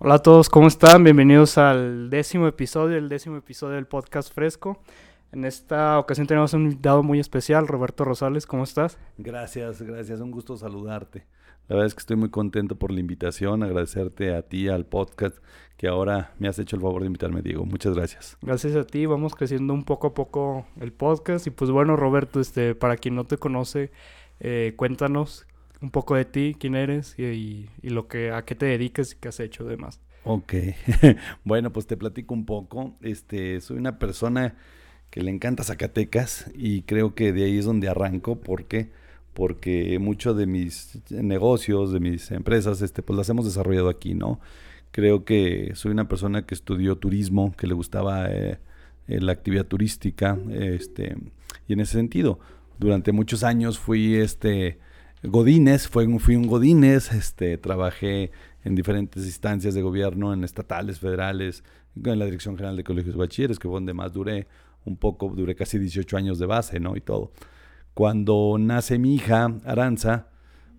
Hola a todos, ¿cómo están? Bienvenidos al décimo episodio, el décimo episodio del podcast Fresco. En esta ocasión tenemos un invitado muy especial, Roberto Rosales, ¿cómo estás? Gracias, gracias, un gusto saludarte. La verdad es que estoy muy contento por la invitación, agradecerte a ti, al podcast, que ahora me has hecho el favor de invitarme, Diego. Muchas gracias. Gracias a ti, vamos creciendo un poco a poco el podcast. Y pues bueno, Roberto, este, para quien no te conoce, eh, cuéntanos un poco de ti, quién eres y, lo que, a qué te dedicas y qué has hecho además. Ok, bueno, pues te platico un poco. Este, soy una persona que le encanta Zacatecas y creo que de ahí es donde arranco porque porque muchos de mis negocios, de mis empresas, este, pues las hemos desarrollado aquí, ¿no? Creo que soy una persona que estudió turismo, que le gustaba eh, eh, la actividad turística, este, y en ese sentido, durante muchos años fui este Godínez, fui, fui un Godínez, este, trabajé en diferentes instancias de gobierno, en estatales, federales, en la Dirección General de Colegios de Bachilleres, que fue donde más duré un poco, duré casi 18 años de base, ¿no? Y todo. Cuando nace mi hija, Aranza,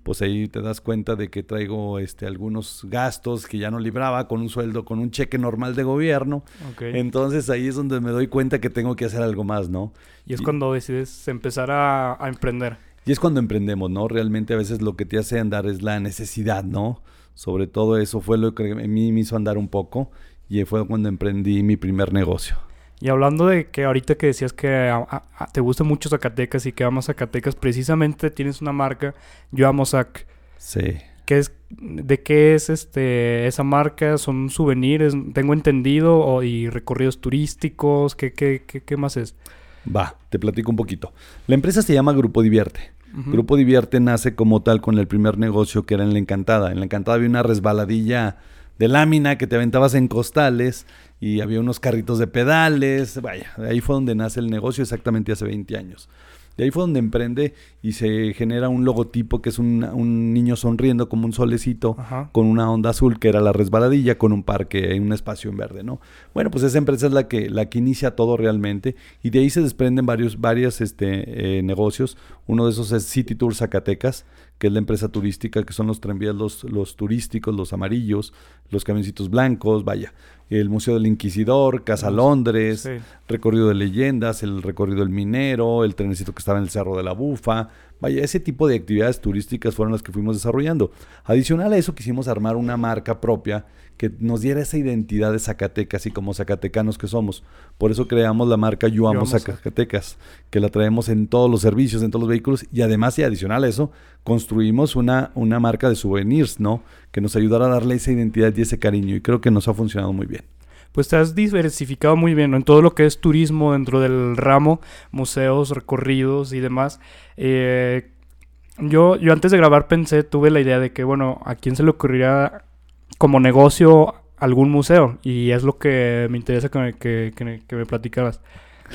pues ahí te das cuenta de que traigo este, algunos gastos que ya no libraba con un sueldo, con un cheque normal de gobierno. Entonces ahí es donde me doy cuenta que tengo que hacer algo más, ¿no? Y es cuando decides empezar a emprender. Y es cuando emprendemos, ¿no? Realmente a veces lo que te hace andar es la necesidad, ¿no? Sobre todo eso fue lo que a mí me hizo andar un poco y fue cuando emprendí mi primer negocio. Y hablando de que ahorita que decías que te gusta mucho Zacatecas y que amas Zacatecas, precisamente tienes una marca, Yo Amo Zac. Sí. ¿Qué es, ¿De qué es este esa marca? ¿Son souvenirs? Tengo entendido, o, y recorridos turísticos, ¿qué, qué, qué, qué más es? Va, te platico un poquito. La empresa se llama Grupo Divierte. Grupo Divierte nace como tal con el primer negocio que era en La Encantada. En La Encantada había una resbaladilla de lámina que te aventabas en costales y había unos carritos de pedales. Vaya, ahí fue donde nace el negocio exactamente hace 20 años. De ahí fue donde emprende y se genera un logotipo que es un, niño sonriendo como un solecito con una onda azul que era la resbaladilla con un parque y un espacio en verde, ¿no? Bueno, pues esa empresa es la que, la que inicia todo realmente y de ahí se desprenden varios, varios este, eh, negocios. Uno de esos es City Tour Zacatecas, que es la empresa turística, que son los tranvías, los, los turísticos, los amarillos, los camioncitos blancos, vaya el Museo del Inquisidor, Casa Londres, recorrido de leyendas, el recorrido del minero, el trenecito que estaba en el Cerro de la Bufa. Vaya, ese tipo de actividades turísticas fueron las que fuimos desarrollando. Adicional a eso quisimos armar una marca propia que nos diera esa identidad de Zacatecas y como zacatecanos que somos. Por eso creamos la marca Yo Amo Zacatecas, que la traemos en todos los servicios, en todos los vehículos y además y adicional a eso, construimos una, una marca de souvenirs, ¿no? Que nos ayudara a darle esa identidad y ese cariño y creo que nos ha funcionado muy bien pues te has diversificado muy bien en todo lo que es turismo dentro del ramo, museos, recorridos y demás. Eh, yo, yo antes de grabar pensé, tuve la idea de que, bueno, ¿a quién se le ocurriría como negocio algún museo? Y es lo que me interesa que me, que, que, me platicaras.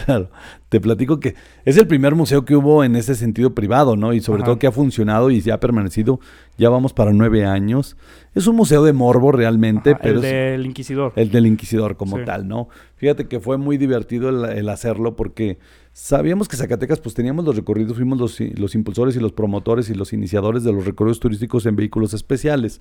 Claro, te platico que es el primer museo que hubo en ese sentido privado, ¿no? Y sobre todo que ha funcionado y ya ha permanecido, ya vamos para nueve años. Es un museo de morbo realmente, pero... El del Inquisidor. El del Inquisidor como tal, ¿no? Fíjate que fue muy divertido el, hacerlo porque sabíamos que Zacatecas pues teníamos los recorridos, fuimos los, los impulsores y los promotores y los iniciadores de los recorridos turísticos en vehículos especiales.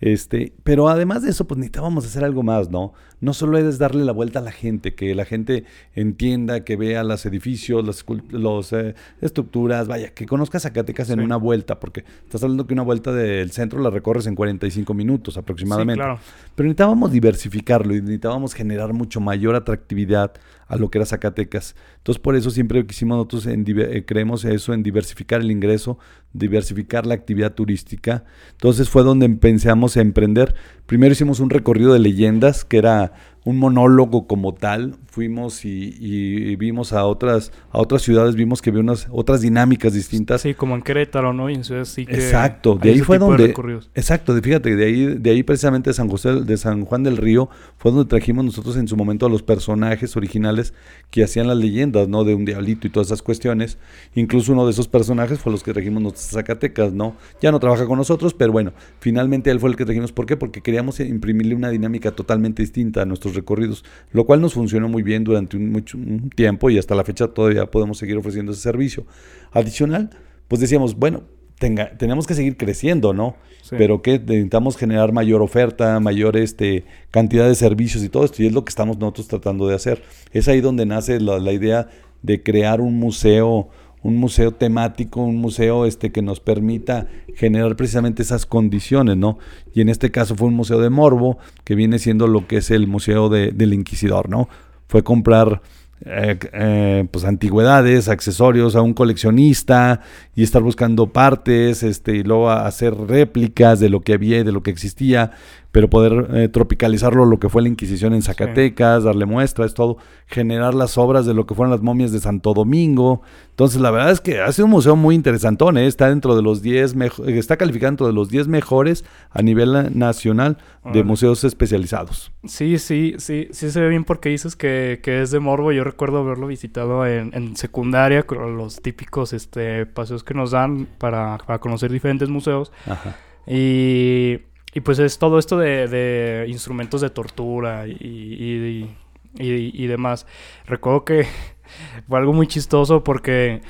Este, pero además de eso, pues necesitábamos hacer algo más, ¿no? No solo es darle la vuelta a la gente, que la gente entienda, que vea los edificios, las eh, estructuras, vaya, que conozca Zacatecas en una vuelta, porque estás hablando que una vuelta del centro la recorres en 45 minutos aproximadamente. claro. Pero necesitábamos diversificarlo y necesitábamos generar mucho mayor atractividad a lo que era Zacatecas. Entonces, por eso siempre quisimos nosotros, en, eh, creemos eso, en diversificar el ingreso, diversificar la actividad turística. Entonces fue donde empezamos a emprender. Primero hicimos un recorrido de leyendas, que era un monólogo como tal. Fuimos y, vimos a otras, a otras ciudades, vimos que había unas otras dinámicas distintas. Sí, como en Querétaro, ¿no? Y en sí que exacto, de ahí fue donde. exacto, fíjate, de ahí, de ahí precisamente de San José, de San Juan del Río, fue donde trajimos nosotros en su momento a los personajes originales que hacían las leyendas, ¿no? De un diablito y todas esas cuestiones. Incluso uno de esos personajes fue los que trajimos nosotros a Zacatecas, ¿no? Ya no trabaja con nosotros, pero bueno, finalmente él fue el que trajimos. ¿Por qué? Porque queríamos imprimirle una dinámica totalmente distinta a nuestros recorridos, lo cual nos funcionó muy bien durante un, mucho, tiempo y hasta la fecha todavía podemos seguir ofreciendo ese servicio. Adicional, pues decíamos, bueno, tenga, tenemos que seguir creciendo, ¿no? Pero que necesitamos generar mayor oferta, mayor este, cantidad de servicios y todo esto, y es lo que estamos nosotros tratando de hacer. Es ahí donde nace la, la idea de crear un museo, un museo temático, un museo este, que nos permita generar precisamente esas condiciones, ¿no? Y en este caso fue un museo de Morbo, que viene siendo lo que es el museo del Inquisidor, ¿no? Fue comprar eh, eh, pues antigüedades, accesorios a un coleccionista y estar buscando partes, este, y luego hacer réplicas de lo que había y de lo que existía pero poder eh, tropicalizarlo lo que fue la Inquisición en Zacatecas, darle muestras, todo, generar las obras de lo que fueron las momias de Santo Domingo. Entonces, la verdad es que ha sido un museo muy interesantón, ¿eh? está dentro de los 10, está calificado dentro de los 10 mejores a nivel nacional de museos especializados. Sí, sí, sí, sí se ve bien porque dices que, es de morbo. Yo recuerdo haberlo visitado en, secundaria con los típicos este, paseos que nos dan para, para conocer diferentes museos. Ajá. Y y pues es todo esto de, instrumentos de tortura y, y, demás. Recuerdo que fue algo muy chistoso porque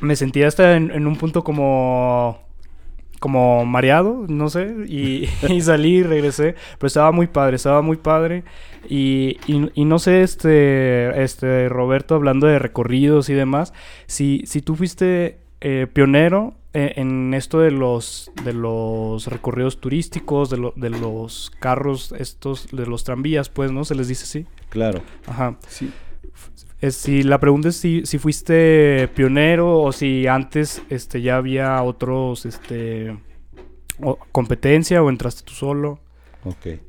me sentía hasta en, un punto como como mareado, no sé, y, salí y regresé, pero estaba muy padre, estaba muy padre, y, y, no sé, este, este, Roberto, hablando de recorridos y demás, si, si tú fuiste eh, pionero eh, en esto de los de los recorridos turísticos, de, de los carros, estos, de los tranvías, pues, ¿no? Se les dice así. Claro. Ajá. Sí. si la pregunta es si, si fuiste pionero o si antes este, ya había otros este, competencia o entraste tú solo. Ok.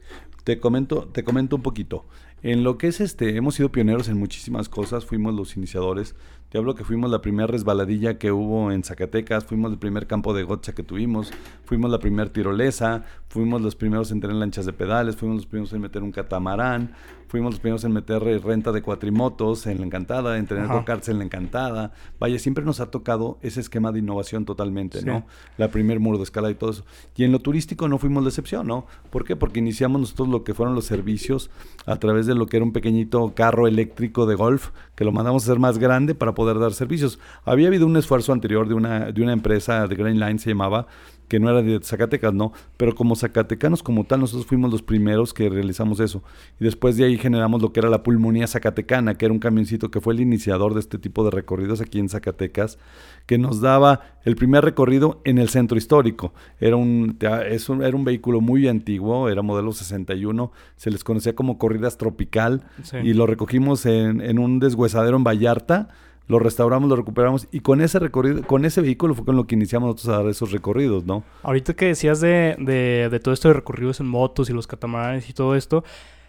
Te comento, te comento un poquito. En lo que es este, hemos sido pioneros en muchísimas cosas, fuimos los iniciadores. Te hablo que fuimos la primera resbaladilla que hubo en Zacatecas, fuimos el primer campo de gotcha que tuvimos, fuimos la primera tirolesa, fuimos los primeros en tener lanchas de pedales, fuimos los primeros en meter un catamarán, fuimos los primeros en meter renta de cuatrimotos en la Encantada, en tener cárcel en la Encantada. Vaya, siempre nos ha tocado ese esquema de innovación totalmente, ¿no? La primer muro de escala y todo eso. Y en lo turístico no fuimos la excepción, ¿no? ¿Por qué? Porque iniciamos nosotros lo que fueron los servicios a través de lo que era un pequeñito carro eléctrico de golf, que lo mandamos a hacer más grande para poder dar servicios. Había habido un esfuerzo anterior de una, de una empresa de Green Line, se llamaba, que no era de Zacatecas, no, pero como zacatecanos como tal, nosotros fuimos los primeros que realizamos eso. Y después de ahí generamos lo que era la pulmonía zacatecana, que era un camioncito que fue el iniciador de este tipo de recorridos aquí en Zacatecas, que nos daba el primer recorrido en el centro histórico. Era un, es un, era un vehículo muy antiguo, era modelo 61, se les conocía como corridas tropical, y lo recogimos en, en un deshuesadero en Vallarta lo restauramos, lo recuperamos y con ese recorrido, con ese vehículo fue con lo que iniciamos nosotros a dar esos recorridos, ¿no? Ahorita que decías de, de, todo esto de recorridos en motos y los catamaranes y todo esto,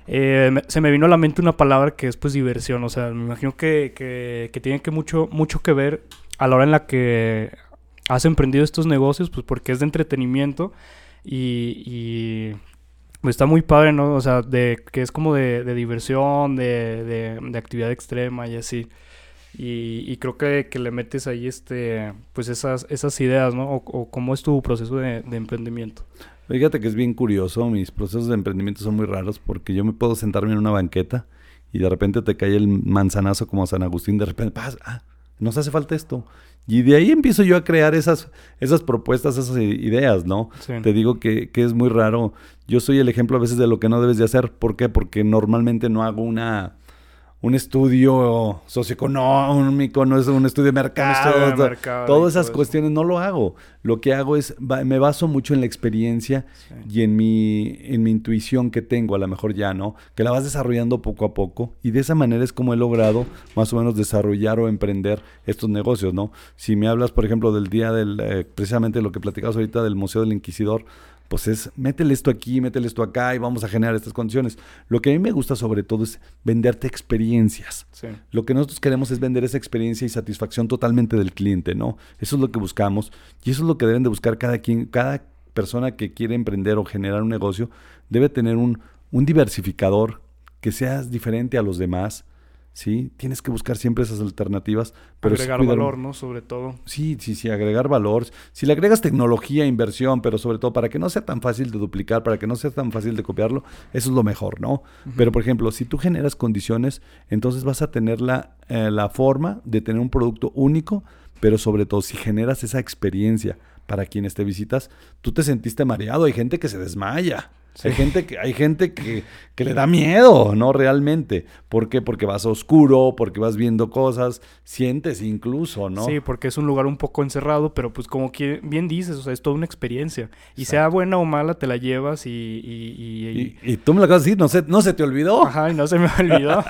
eh, se me vino a la mente una palabra que es pues diversión, o sea, me imagino que, que, tiene que mucho, mucho que ver a la hora en la que has emprendido estos negocios, pues porque es de entretenimiento y, pues está muy padre, ¿no? O sea, de que es como de, de diversión, de, de, de actividad extrema y así. Y, creo que, que, le metes ahí este pues esas, esas ideas, ¿no? O, cómo es tu proceso de, emprendimiento. Fíjate que es bien curioso, mis procesos de emprendimiento son muy raros porque yo me puedo sentarme en una banqueta y de repente te cae el manzanazo como San Agustín, de repente, pasa, ah, nos hace falta esto. Y de ahí empiezo yo a crear esas, esas propuestas, esas ideas, ¿no? Te digo que, que, es muy raro. Yo soy el ejemplo a veces de lo que no debes de hacer. ¿Por qué? Porque normalmente no hago una un estudio socioeconómico, no es un estudio de mercado. todas esas cuestiones no lo hago. Lo que hago es, me baso mucho en la experiencia y en mi, en mi intuición que tengo, a lo mejor ya, ¿no? Que la vas desarrollando poco a poco y de esa manera es como he logrado más o menos desarrollar o emprender estos negocios, ¿no? Si me hablas, por ejemplo, del día del, eh, precisamente lo que platicabas ahorita del Museo del Inquisidor, pues es métele esto aquí, métele esto acá y vamos a generar estas condiciones. Lo que a mí me gusta sobre todo es venderte experiencias. Lo que nosotros queremos es vender esa experiencia y satisfacción totalmente del cliente, ¿no? Eso es lo que buscamos y eso es lo que deben de buscar cada quien, cada persona que quiere emprender o generar un negocio debe tener un, un diversificador que sea diferente a los demás, ¿sí? Tienes que buscar siempre esas alternativas. Pero agregar valor, ¿no? Sobre todo. Sí, sí, sí, agregar valor. Si le agregas tecnología, inversión, pero sobre todo para que no sea tan fácil de duplicar, para que no sea tan fácil de copiarlo, eso es lo mejor, ¿no? Pero, por ejemplo, si tú generas condiciones, entonces vas a tener la, eh, la forma de tener un producto único pero sobre todo si generas esa experiencia para quienes te visitas, tú te sentiste mareado, hay gente que se desmaya. Hay gente, que, hay gente que, que, le da miedo, ¿no? Realmente. ¿Por qué? Porque vas oscuro, porque vas viendo cosas, sientes incluso, ¿no? Sí, porque es un lugar un poco encerrado, pero pues como que bien dices, o sea, es toda una experiencia. Y sea buena o mala, te la llevas y... Y, y, tú me lo acabas de decir, no se, no se te olvidó. Ajá, y no se me olvidó.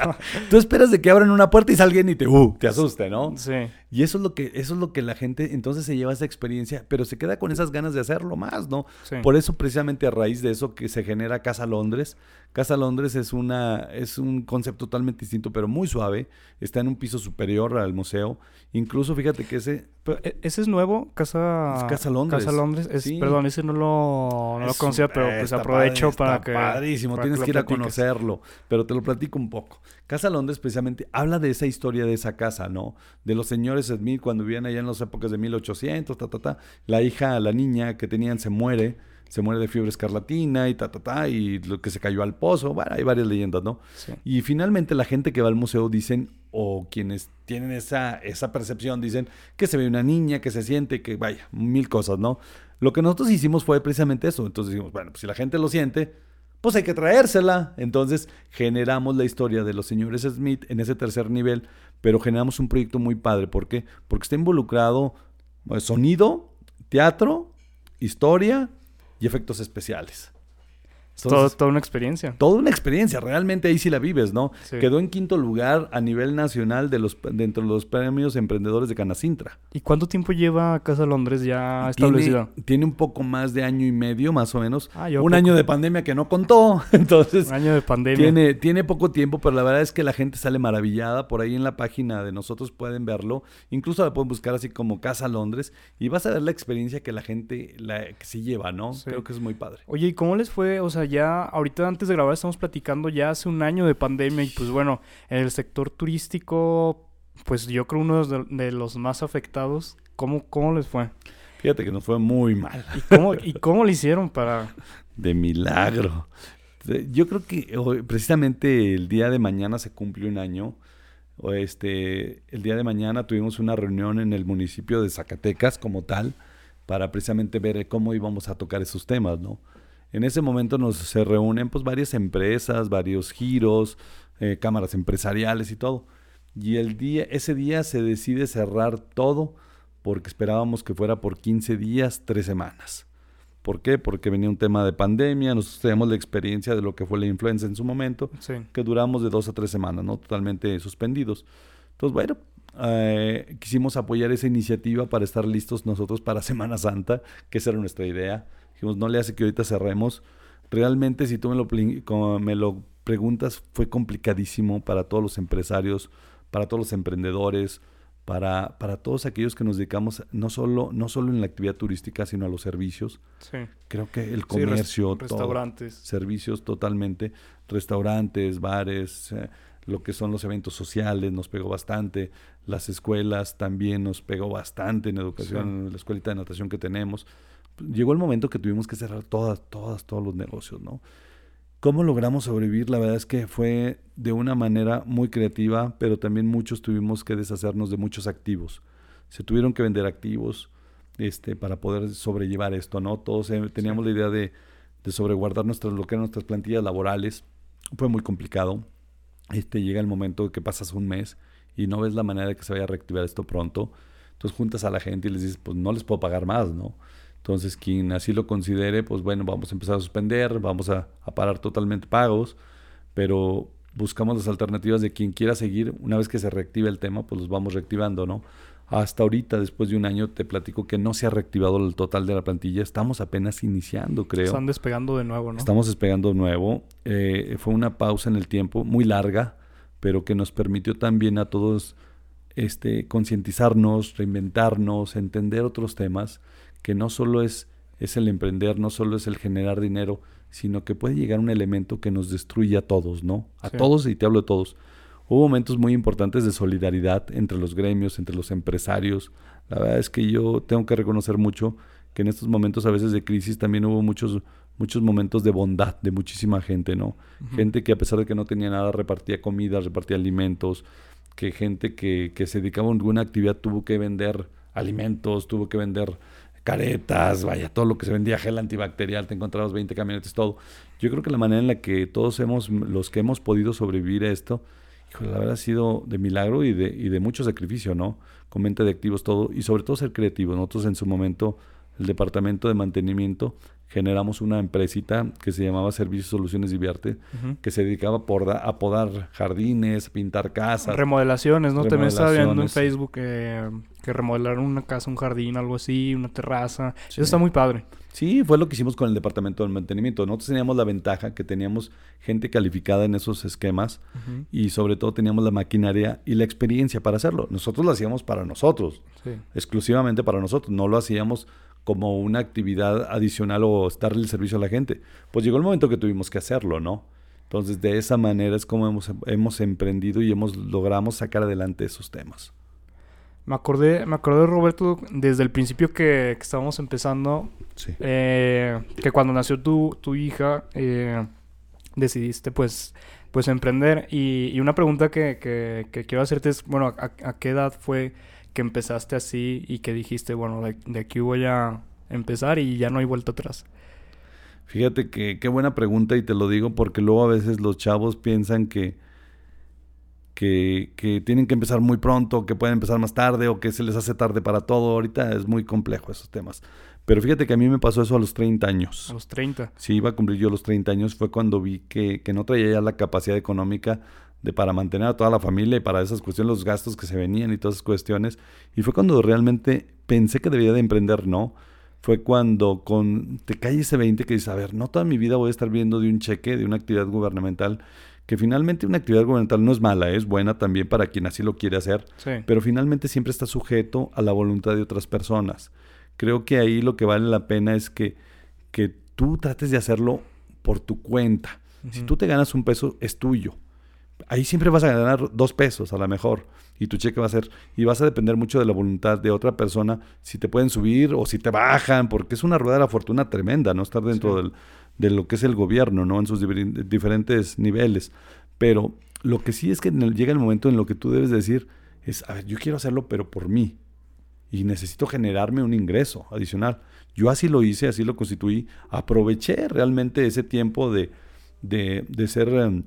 tú esperas de que abran una puerta y salga y te, uh, te asuste, ¿no? Sí. Y eso es lo que, eso es lo que la gente entonces se lleva esa experiencia, pero se queda con esas ganas de hacerlo más, ¿no? Por eso, precisamente a raíz de eso que se genera Casa Londres. Casa Londres es una, es un concepto totalmente distinto, pero muy suave. Está en un piso superior al museo. Incluso fíjate que ese. E, ese es nuevo, Casa, Casa Londres. Casa Londres. Perdón, ese no lo, no lo conocía, pero pues aprovecho para que. Padrísimo, tienes que, ir a conocerlo. Pero te lo platico un poco. Casa Londres precisamente habla de esa historia de esa casa, ¿no? De los señores Smith cuando vivían allá en las épocas de 1800, ta, ta, ta. La hija, la niña que tenían se muere se muere de fiebre escarlatina y ta, ta, ta, y lo que se cayó al pozo. Bueno, hay varias leyendas, ¿no? Y finalmente la gente que va al museo dicen, o quienes tienen esa, esa percepción, dicen que se ve una niña, que se siente, que vaya, mil cosas, ¿no? Lo que nosotros hicimos fue precisamente eso. Entonces dijimos, bueno, pues si la gente lo siente, pues hay que traérsela. Entonces generamos la historia de los señores Smith en ese tercer nivel, pero generamos un proyecto muy padre. ¿Por qué? Porque está involucrado pues, sonido, teatro, historia y efectos especiales. Toda una experiencia. Toda una experiencia, realmente ahí sí la vives, ¿no? Quedó en quinto lugar a nivel nacional de los, dentro de los premios emprendedores de Canacintra. ¿Y cuánto tiempo lleva Casa Londres ya establecida? Tiene, un poco más de año y medio, más o menos. Ah, un año de pandemia que no contó, entonces... Un año de pandemia. Tiene, tiene poco tiempo, pero la verdad es que la gente sale maravillada. Por ahí en la página de nosotros pueden verlo. Incluso la pueden buscar así como Casa Londres y vas a ver la experiencia que la gente la, que se lleva, ¿no? Creo que es muy padre. Oye, ¿y cómo les fue? O sea, ya ahorita antes de grabar estamos platicando ya hace un año de pandemia y pues bueno, en el sector turístico, pues yo creo uno de, los más afectados. ¿Cómo, ¿Cómo les fue? Fíjate que nos fue muy mal. ¿Y cómo, ¿Y cómo le hicieron para...? De milagro. Yo creo que precisamente el día de mañana se cumple un año. Este, el día de mañana tuvimos una reunión en el municipio de Zacatecas como tal para precisamente ver cómo íbamos a tocar esos temas, ¿no? En ese momento nos se reúnen pues varias empresas, varios giros, eh, cámaras empresariales y todo. Y el día, ese día se decide cerrar todo porque esperábamos que fuera por 15 días, 3 semanas. ¿Por qué? Porque venía un tema de pandemia, nosotros teníamos la experiencia de lo que fue la influenza en su momento, que duramos de dos a tres semanas, ¿no? Totalmente suspendidos. Entonces, bueno, eh, quisimos apoyar esa iniciativa para estar listos nosotros para Semana Santa, que esa era nuestra idea. Dijimos, no le hace que ahorita cerremos. Realmente, si tú me lo, me lo preguntas, fue complicadísimo para todos los empresarios, para todos los emprendedores, para, para todos aquellos que nos dedicamos no solo, no solo en la actividad turística, sino a los servicios. Sí. Creo que el comercio, restaurantes. servicios totalmente, restaurantes, bares, eh, lo que son los eventos sociales nos pegó bastante, las escuelas también nos pegó bastante en educación, la escuelita de natación que tenemos llegó el momento que tuvimos que cerrar todas, todas, todos los negocios, ¿no? ¿Cómo logramos sobrevivir? La verdad es que fue de una manera muy creativa, pero también muchos tuvimos que deshacernos de muchos activos. Se tuvieron que vender activos este, para poder sobrellevar esto, ¿no? Todos eh, teníamos la idea de, de sobreguardar nuestras, lo que eran nuestras plantillas laborales. Fue muy complicado. Este, llega el momento que pasas un mes y no ves la manera de que se vaya a reactivar esto pronto. Entonces juntas a la gente y les dices, pues no les puedo pagar más, ¿no? Entonces, quien así lo considere, pues bueno, vamos a empezar a suspender, vamos a, parar totalmente pagos, pero buscamos las alternativas de quien quiera seguir. Una vez que se reactive el tema, pues los vamos reactivando, ¿no? Hasta ahorita, después de un año, te platico que no se ha reactivado el total de la plantilla. Estamos apenas iniciando, creo. Están despegando de nuevo, ¿no? Estamos despegando de nuevo. Eh, fue una pausa en el tiempo muy larga, pero que nos permitió también a todos este, concientizarnos, reinventarnos, entender otros temas que no solo es, es el emprender, no solo es el generar dinero, sino que puede llegar un elemento que nos destruye a todos, ¿no? A todos, y te hablo de todos. Hubo momentos muy importantes de solidaridad entre los gremios, entre los empresarios. La verdad es que yo tengo que reconocer mucho que en estos momentos a veces de crisis también hubo muchos muchos momentos de bondad de muchísima gente, ¿no? Gente que a pesar de que no tenía nada repartía comida, repartía alimentos, que gente que, que se dedicaba a alguna actividad tuvo que vender alimentos, tuvo que vender caretas, vaya, todo lo que se vendía, gel antibacterial, te encontrabas 20 camionetes, todo. Yo creo que la manera en la que todos hemos, los que hemos podido sobrevivir a esto, la verdad ha sido de milagro y de, y de mucho sacrificio, ¿no? Con mente de activos, todo, y sobre todo ser creativos. Nosotros en su momento, el departamento de mantenimiento, generamos una empresita que se llamaba Servicios Soluciones Divierte, que se dedicaba a podar, jardines, pintar casas. Remodelaciones, ¿no? También estaba viendo en Facebook que remodelaron una casa, un jardín, algo así, una terraza. Eso está muy padre. Sí, fue lo que hicimos con el departamento de mantenimiento. Nosotros teníamos la ventaja que teníamos gente calificada en esos esquemas y sobre todo teníamos la maquinaria y la experiencia para hacerlo. Nosotros lo hacíamos para nosotros, exclusivamente para nosotros. No lo hacíamos como una actividad adicional o darle el servicio a la gente. Pues llegó el momento que tuvimos que hacerlo, ¿no? Entonces, de esa manera es como hemos, hemos emprendido y hemos logramos sacar adelante esos temas. Me acordé, me acordé, Roberto, desde el principio que, estábamos empezando, eh, que cuando nació tu, tu hija, eh, decidiste pues, pues emprender. Y, una pregunta que, que, quiero hacerte es, bueno, ¿a, ¿a, qué edad fue que empezaste así y que dijiste, bueno, de, aquí voy a empezar y ya no hay vuelta atrás? Fíjate que qué buena pregunta y te lo digo porque luego a veces los chavos piensan que, que, que, tienen que empezar muy pronto, que pueden empezar más tarde o que se les hace tarde para todo. Ahorita es muy complejo esos temas. Pero fíjate que a mí me pasó eso a los 30 años. A los 30. Sí, iba a cumplir yo los 30 años. Fue cuando vi que, que no traía ya la capacidad económica de para mantener a toda la familia y para esas cuestiones, los gastos que se venían y todas esas cuestiones. Y fue cuando realmente pensé que debía de emprender, no. Fue cuando con, te cae ese 20 que dices, a ver, no toda mi vida voy a estar viendo de un cheque, de una actividad gubernamental, que finalmente una actividad gubernamental no es mala, es buena también para quien así lo quiere hacer, pero finalmente siempre está sujeto a la voluntad de otras personas. Creo que ahí lo que vale la pena es que, que tú trates de hacerlo por tu cuenta. Si tú te ganas un peso, es tuyo ahí siempre vas a ganar dos pesos a lo mejor y tu cheque va a ser y vas a depender mucho de la voluntad de otra persona si te pueden subir o si te bajan porque es una rueda de la fortuna tremenda no estar dentro del, de lo que es el gobierno no en sus diferentes niveles. Pero lo que sí es que llega el momento en lo que tú debes decir es a ver yo quiero hacerlo pero por mí y necesito generarme un ingreso adicional yo así lo hice así lo constituí. Aproveché realmente ese tiempo de de, de ser em,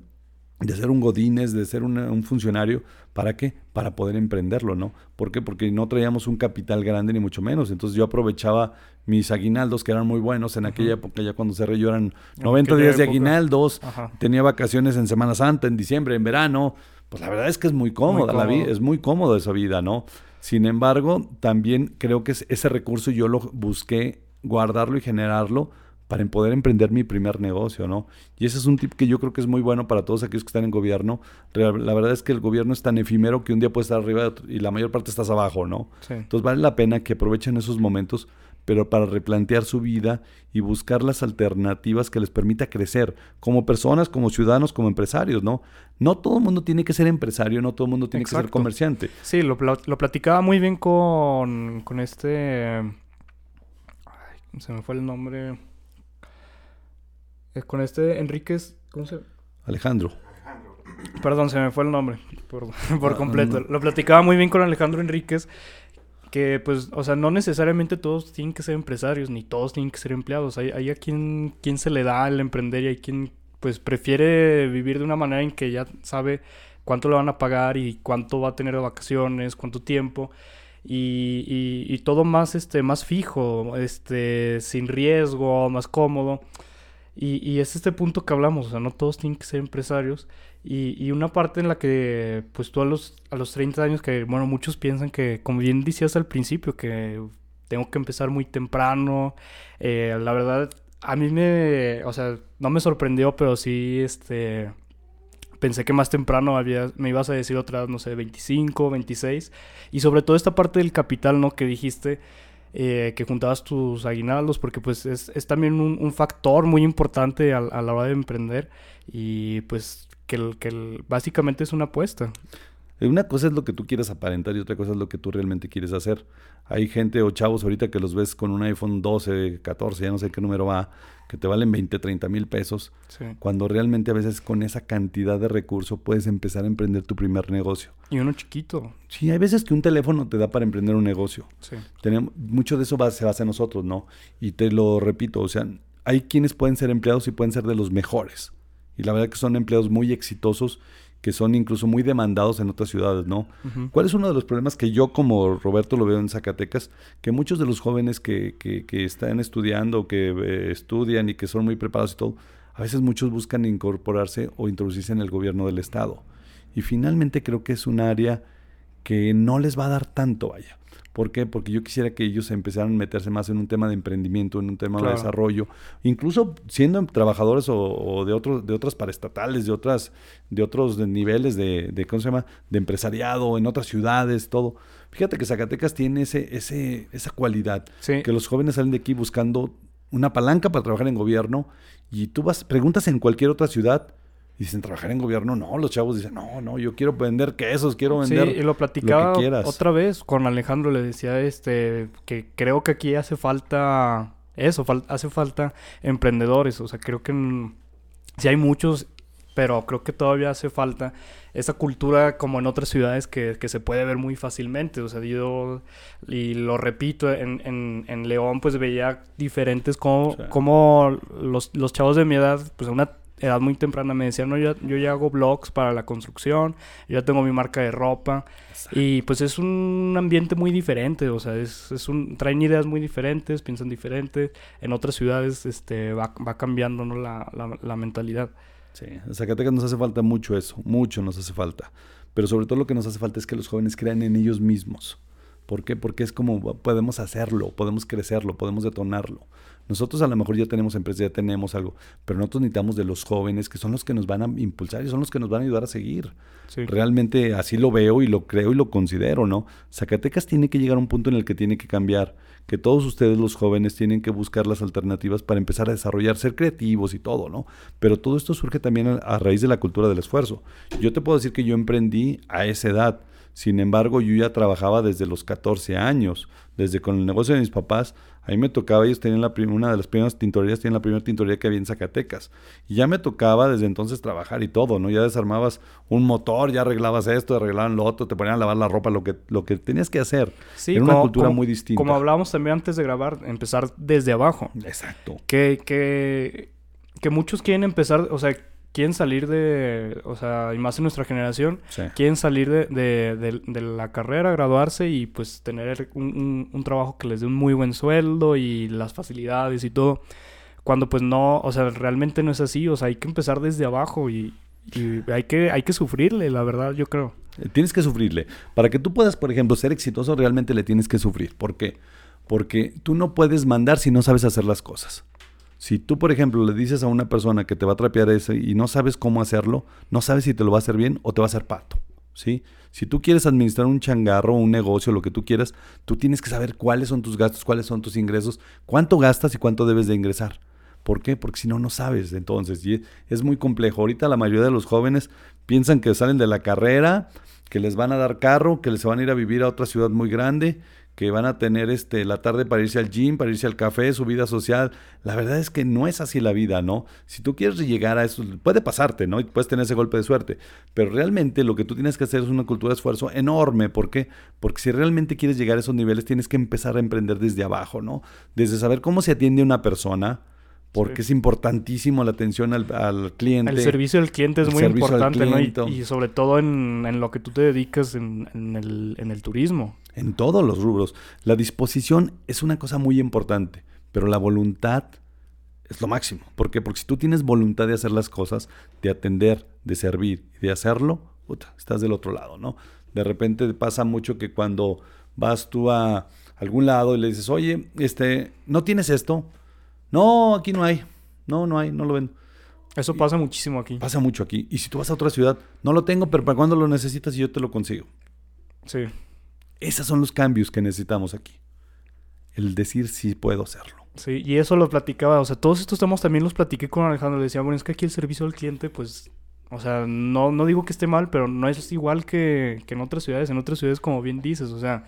de ser un godines, de ser un funcionario, ¿para qué? Para poder emprenderlo, ¿no? ¿Por qué? Porque no traíamos un capital grande ni mucho menos. Entonces yo aprovechaba mis aguinaldos que eran muy buenos en aquella época, ya cuando cerré yo eran 90 días de aguinaldos, tenía vacaciones en Semana Santa, en diciembre, en verano. Pues la verdad es que es muy cómoda la vida, es muy cómodo esa vida, ¿no? Sin embargo, también creo que ese recurso yo lo busqué guardarlo y generarlo para poder emprender mi primer negocio, ¿no? Y ese es un tip que yo creo que es muy bueno para todos aquellos que están en gobierno. La verdad es que el gobierno es tan efímero que un día puedes estar arriba y la mayor parte estás abajo, ¿no? Entonces vale la pena que aprovechen esos momentos, pero para replantear su vida y buscar las alternativas que les permita crecer como personas, como ciudadanos, como empresarios, ¿no? No todo el mundo tiene que ser empresario, no todo el mundo tiene que ser comerciante. Sí, lo, lo platicaba muy bien con, con este... Ay, se me fue el nombre con este Enríquez, ¿cómo se Alejandro. Perdón, se me fue el nombre por, por completo. Lo platicaba muy bien con Alejandro Enríquez, que pues, o sea, no necesariamente todos tienen que ser empresarios, ni todos tienen que ser empleados. Hay, hay a quien, quien se le da el emprender y hay quien pues prefiere vivir de una manera en que ya sabe cuánto le van a pagar y cuánto va a tener de vacaciones, cuánto tiempo. Y, y, y todo más, este, más fijo, este, sin riesgo, más cómodo. Y, y, es este punto que hablamos, o sea, no todos tienen que ser empresarios. Y, y, una parte en la que, pues tú a los, a los 30 años, que bueno, muchos piensan que, como bien decías al principio, que tengo que empezar muy temprano. Eh, la verdad, a mí me, o sea, no me sorprendió, pero sí, este, pensé que más temprano me ibas a decir otra, no sé, 25, 26. Y sobre todo esta parte del capital, ¿no? Que dijiste eh, que juntabas tus aguinaldos, porque pues es, es también un, factor muy importante a, la hora de emprender y pues que, que básicamente es una apuesta. Una cosa es lo que tú quieres aparentar y otra cosa es lo que tú realmente quieres hacer. Hay gente o chavos ahorita que los ves con un iPhone 12, 14, ya no sé qué número va, que te valen 20, 30 mil pesos, cuando realmente a veces con esa cantidad de recursos puedes empezar a emprender tu primer negocio. Y uno chiquito. Sí, hay veces que un teléfono te da para emprender un negocio. Sí. Tenemos, mucho de eso se basa en nosotros, ¿no? Y te lo repito, o sea, hay quienes pueden ser empleados y pueden ser de los mejores. Y la verdad que son empleados muy exitosos que son incluso muy demandados en otras ciudades, ¿no? ¿Cuál es uno de los problemas que yo como Roberto lo veo en Zacatecas? Que muchos de los jóvenes que, que, que están estudiando, que eh, estudian y que son muy preparados y todo, a veces muchos buscan incorporarse o introducirse en el gobierno del Estado. Y finalmente creo que es un área que no les va a dar tanto, vaya. ¿Por qué? Porque yo quisiera que ellos empezaran a meterse más en un tema de emprendimiento, en un tema de desarrollo, incluso siendo trabajadores o, de otros, de otras paraestatales, de otras, de otros niveles de, de, ¿cómo se llama? de empresariado, en otras ciudades, todo. Fíjate que Zacatecas tiene ese, ese, esa cualidad, que los jóvenes salen de aquí buscando una palanca para trabajar en gobierno y tú vas, preguntas en cualquier otra ciudad dicen, trabajar en gobierno, no, los chavos dicen, no, no, yo quiero vender quesos, quiero vender. Sí, y lo platicaba otra vez con Alejandro, le decía este que creo que aquí hace falta eso, hace falta emprendedores, o sea, creo que sí hay muchos, pero creo que todavía hace falta esa cultura como en otras ciudades que, que se puede ver muy fácilmente, o sea, yo, y lo repito, en, en, en León pues veía diferentes como, como los, los chavos de mi edad, pues una edad muy temprana me decían, no, yo, yo ya hago blogs para la construcción, yo ya tengo mi marca de ropa. Y pues es un ambiente muy diferente, o sea, es, es un, traen ideas muy diferentes, piensan diferentes. En otras ciudades este, va, va cambiando ¿no? la, la, la mentalidad. Sí, en Zacatecas nos hace falta mucho eso, mucho nos hace falta. Pero sobre todo lo que nos hace falta es que los jóvenes crean en ellos mismos. ¿Por qué? Porque es como podemos hacerlo, podemos crecerlo, podemos detonarlo. Nosotros a lo mejor ya tenemos empresa, ya tenemos algo, pero nosotros necesitamos de los jóvenes que son los que nos van a impulsar y son los que nos van a ayudar a seguir. Realmente así lo veo y lo creo y lo considero, ¿no? Zacatecas tiene que llegar a un punto en el que tiene que cambiar, que todos ustedes los jóvenes tienen que buscar las alternativas para empezar a desarrollar, ser creativos y todo, ¿no? Pero todo esto surge también a, a raíz de la cultura del esfuerzo. Yo te puedo decir que yo emprendí a esa edad sin embargo, yo ya trabajaba desde los 14 años, desde con el negocio de mis papás. Ahí me tocaba, ellos tenían la una de las primeras tintorerías, tenían la primera tintorería que había en Zacatecas. Y ya me tocaba desde entonces trabajar y todo, ¿no? Ya desarmabas un motor, ya arreglabas esto, arreglaban lo otro, te ponían a lavar la ropa, lo que, lo que tenías que hacer. Sí, Era una cultura muy distinta. Como hablábamos también antes de grabar, empezar desde abajo. Exacto. Que, que, que muchos quieren empezar, o sea, quieren salir de, o sea, y más en nuestra generación, quieren salir de, de, de, la carrera, graduarse y pues tener un, un, trabajo que les dé un muy buen sueldo y las facilidades y todo. Cuando pues no, o sea, realmente no es así, o sea, hay que empezar desde abajo y, y hay, que, hay que sufrirle, la verdad, yo creo. Eh, tienes que sufrirle. Para que tú puedas, por ejemplo, ser exitoso, realmente le tienes que sufrir. ¿Por qué? Porque tú no puedes mandar si no sabes hacer las cosas. Si tú, por ejemplo, le dices a una persona que te va a trapear ese y no sabes cómo hacerlo, no sabes si te lo va a hacer bien o te va a hacer pato. ¿sí? Si tú quieres administrar un changarro, un negocio, lo que tú quieras, tú tienes que saber cuáles son tus gastos, cuáles son tus ingresos, cuánto gastas y cuánto debes de ingresar. ¿Por qué? Porque si no, no sabes. Entonces, y es muy complejo. Ahorita la mayoría de los jóvenes piensan que salen de la carrera, que les van a dar carro, que les van a ir a vivir a otra ciudad muy grande, que van a tener este, la tarde para irse al gym, para irse al café, su vida social. La verdad es que no es así la vida, ¿no? Si tú quieres llegar a eso, puede pasarte, ¿no? Y puedes tener ese golpe de suerte. Pero realmente lo que tú tienes que hacer es una cultura de esfuerzo enorme. ¿Por qué? Porque si realmente quieres llegar a esos niveles, tienes que empezar a emprender desde abajo, ¿no? Desde saber cómo se atiende una persona, porque es importantísimo la atención al, cliente. El servicio al cliente es muy importante, ¿no? Y, sobre todo en, en, lo que tú te dedicas en, en, el, en el turismo. En todos los rubros. La disposición es una cosa muy importante, pero la voluntad es lo máximo. ¿Por qué? Porque si tú tienes voluntad de hacer las cosas, de atender, de servir y de hacerlo, puta, estás del otro lado, ¿no? De repente pasa mucho que cuando vas tú a algún lado y le dices, oye, este, ¿no tienes esto? No, aquí no hay. No, no hay, no lo ven. Eso pasa muchísimo aquí. Pasa mucho aquí. Y si tú vas a otra ciudad, no lo tengo, pero para cuando lo necesitas y yo te lo consigo. Sí. Esos son los cambios que necesitamos aquí. El decir sí puedo hacerlo. Sí, y eso lo platicaba. O sea, todos estos temas también los platiqué con Alejandro. Le decía, bueno, es que aquí el servicio al cliente, pues, O sea, no, no digo que esté mal, pero no es igual que, que en otras ciudades. En otras ciudades, como bien dices, o sea,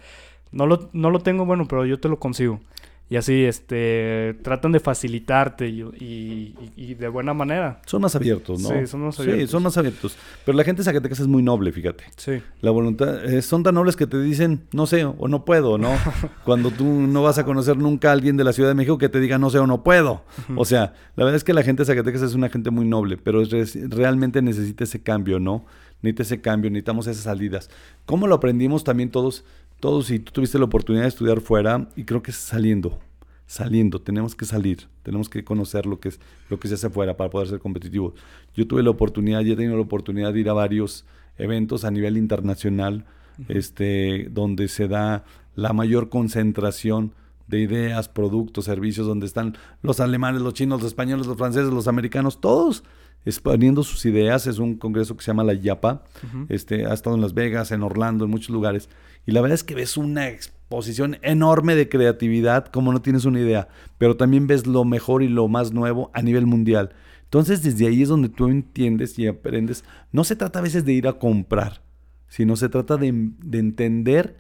no lo, no lo tengo, bueno, pero yo te lo consigo. Y así, este, tratan de facilitarte y, y, y de buena manera. Son más abiertos, ¿no? Sí, son más abiertos. Sí, son más abiertos. Pero la gente de Zacatecas es muy noble, fíjate. Sí. La voluntad, eh, son tan nobles que te dicen, no sé o no puedo, ¿no? Cuando tú no vas a conocer nunca a alguien de la Ciudad de México que te diga no sé o no puedo. O sea, la verdad es que la gente de Zacatecas es una gente muy noble, pero es realmente necesita ese cambio, ¿no? Necesita ese cambio, necesitamos esas salidas. ¿Cómo lo aprendimos también todos? Todos, y tú tuviste la oportunidad de estudiar fuera, y creo que es saliendo, saliendo, tenemos que salir, tenemos que conocer lo que es lo que se hace afuera para poder ser competitivos. Yo tuve la oportunidad, ya he tenido la oportunidad de ir a varios eventos a nivel internacional, este, donde se da la mayor concentración de ideas, productos, servicios, donde están los alemanes, los chinos, los españoles, los franceses, los americanos, todos exponiendo sus ideas. Es un congreso que se llama la IAPA. Este, ha estado en Las Vegas, en Orlando, en muchos lugares. Y la verdad es que ves una exposición enorme de creatividad, como no tienes una idea. Pero también ves lo mejor y lo más nuevo a nivel mundial. Entonces, desde ahí es donde tú entiendes y aprendes. No se trata a veces de ir a comprar, sino se trata de, de entender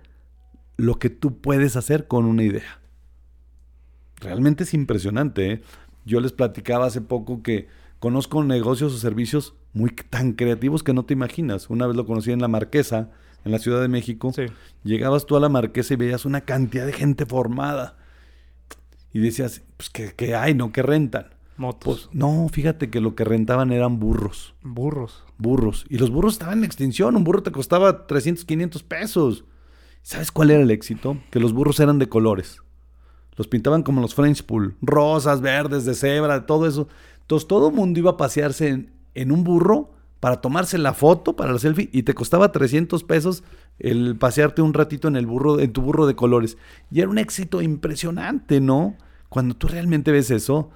lo que tú puedes hacer con una idea. Realmente es impresionante. ¿eh? Yo les platicaba hace poco que conozco negocios o servicios muy tan creativos que no te imaginas. Una vez lo conocí en La Marquesa, en la Ciudad de México. Sí. Llegabas tú a La Marquesa y veías una cantidad de gente formada. Y decías, pues, ¿qué, qué hay, no? ¿Qué rentan? Motos. Pues, no, fíjate que lo que rentaban eran burros. burros. Burros. Y los burros estaban en extinción. Un burro te costaba 300, 500 pesos. ¿Sabes cuál era el éxito? Que los burros eran de colores. Los pintaban como los French Pool. Rosas, verdes, de cebra, todo eso. Entonces todo el mundo iba a pasearse en, en un burro para tomarse la foto, para la selfie, y te costaba 300 pesos el pasearte un ratito en el burro, en tu burro de colores. Y era un éxito impresionante, ¿no? Cuando tú realmente ves eso,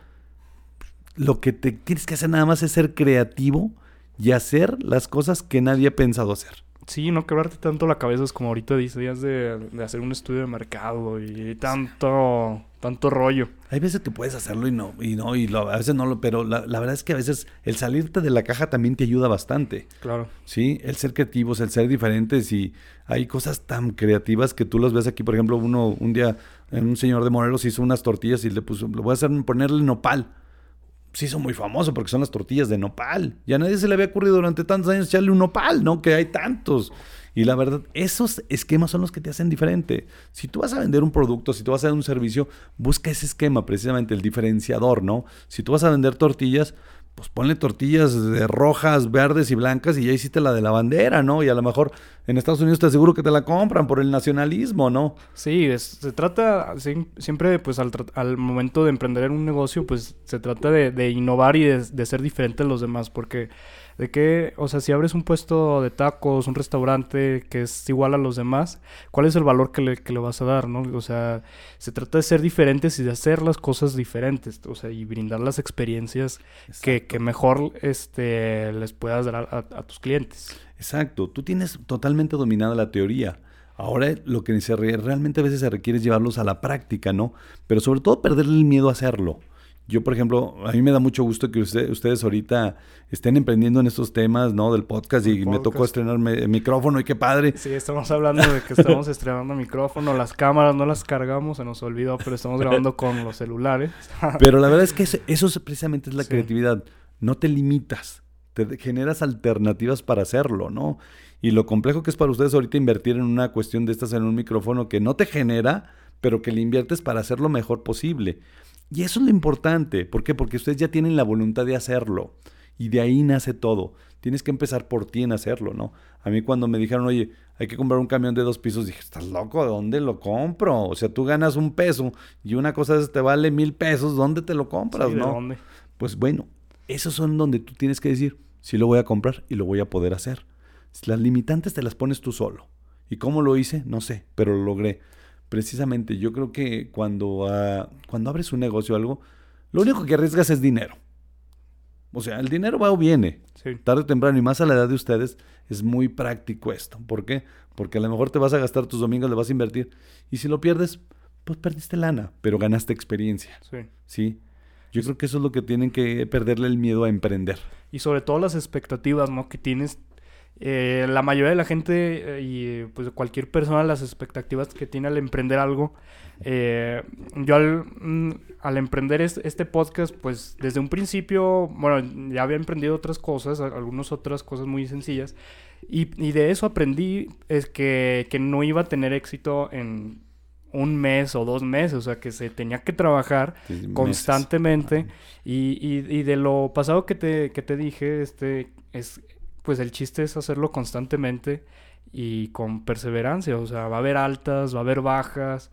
lo que te tienes que hacer nada más es ser creativo y hacer las cosas que nadie ha pensado hacer. Sí, no quebrarte tanto la cabeza es como ahorita dices de, de hacer un estudio de mercado y tanto, tanto rollo. Hay veces que puedes hacerlo y no, y no, y lo- a veces no lo, pero la, la verdad es que a veces el salirte de la caja también te ayuda bastante. Claro. Sí, el ser creativos, el ser diferentes y hay cosas tan creativas que tú las ves aquí, por ejemplo, uno un día un señor de Morelos hizo unas tortillas y le puso, lo voy a hacer ponerle nopal. Se hizo muy famoso porque son las tortillas de nopal. Ya a nadie se le había ocurrido durante tantos años echarle un nopal, ¿no? Que hay tantos. Y la verdad, esos esquemas son los que te hacen diferente. Si tú vas a vender un producto, si tú vas a dar un servicio, busca ese esquema, precisamente el diferenciador, ¿no? Si tú vas a vender tortillas, pues ponle tortillas de rojas, verdes y blancas y ya hiciste la de la bandera, ¿no? Y a lo mejor en Estados Unidos te aseguro que te la compran por el nacionalismo, ¿no? Sí, es- se trata siempre, pues al, al momento de emprender en un negocio, pues se trata de, de innovar y de, de ser diferente a los demás, porque de qué, o sea, si abres un puesto de tacos, un restaurante que es igual a los demás, ¿cuál es el valor que le, que le vas a dar, no? O sea, se trata de ser diferentes y de hacer las cosas diferentes, o sea, y brindar las experiencias que, que mejor este, les puedas dar a, a- a tus clientes. Exacto, tú tienes totalmente dominada la teoría. Ahora lo que se re- realmente a veces se requiere es llevarlos a la práctica, ¿no? Pero sobre todo perderle el miedo a hacerlo. Yo, por ejemplo, a mí me da mucho gusto que usted- ustedes ahorita estén emprendiendo en estos temas, ¿no? Del podcast y me tocó podcast. estrenar me- micrófono y qué padre. Sí, estamos hablando de que estamos estrenando micrófono, las cámaras no las cargamos, se nos olvidó, pero estamos grabando con los celulares. Pero la verdad es que ese- eso es- precisamente es la Sí. creatividad. No te limitas, te generas alternativas para hacerlo, ¿no? Y lo complejo que es para ustedes ahorita invertir en una cuestión de estas en un micrófono que no te genera, pero que le inviertes para hacer lo mejor posible. Y eso es lo importante. ¿Por qué? Porque ustedes ya tienen la voluntad de hacerlo. Y de ahí nace todo. Tienes que empezar por ti en hacerlo, ¿no? A mí cuando me dijeron, oye, hay que comprar un camión de dos pisos, dije, ¿estás loco? ¿Dónde lo compro? O sea, tú ganas un peso y una cosa te vale mil pesos, ¿dónde te lo compras, Sí, ¿de no? dónde? Pues bueno, esos son donde tú tienes que decir, sí lo voy a comprar y lo voy a poder hacer. Las limitantes te las pones tú solo. ¿Y cómo lo hice? No sé, pero lo logré. Precisamente, yo creo que cuando, ah, cuando abres un negocio o algo, lo único que arriesgas es dinero. O sea, el dinero va o viene, Sí, tarde o temprano, y más a la edad de ustedes, es muy práctico esto. ¿Por qué? Porque a lo mejor te vas a gastar tus domingos, le vas a invertir, y si lo pierdes, pues perdiste lana, pero ganaste experiencia. sí. ¿sí? Yo creo que eso es lo que tienen que perderle el miedo a emprender. Y sobre todo las expectativas, ¿no? Que tienes eh, la mayoría de la gente eh, y pues cualquier persona las expectativas que tiene al emprender algo. Eh, yo al, mm, al emprender este, podcast, pues desde un principio, bueno, ya había emprendido otras cosas, algunas otras cosas muy sencillas. Y, y de eso aprendí es que, que no iba a tener éxito en un mes o dos meses, o sea que se tenía que trabajar constantemente y, y, y, de lo pasado que te, que te dije, este, es, pues el chiste es hacerlo constantemente y con perseverancia, o sea, va a haber altas, va a haber bajas.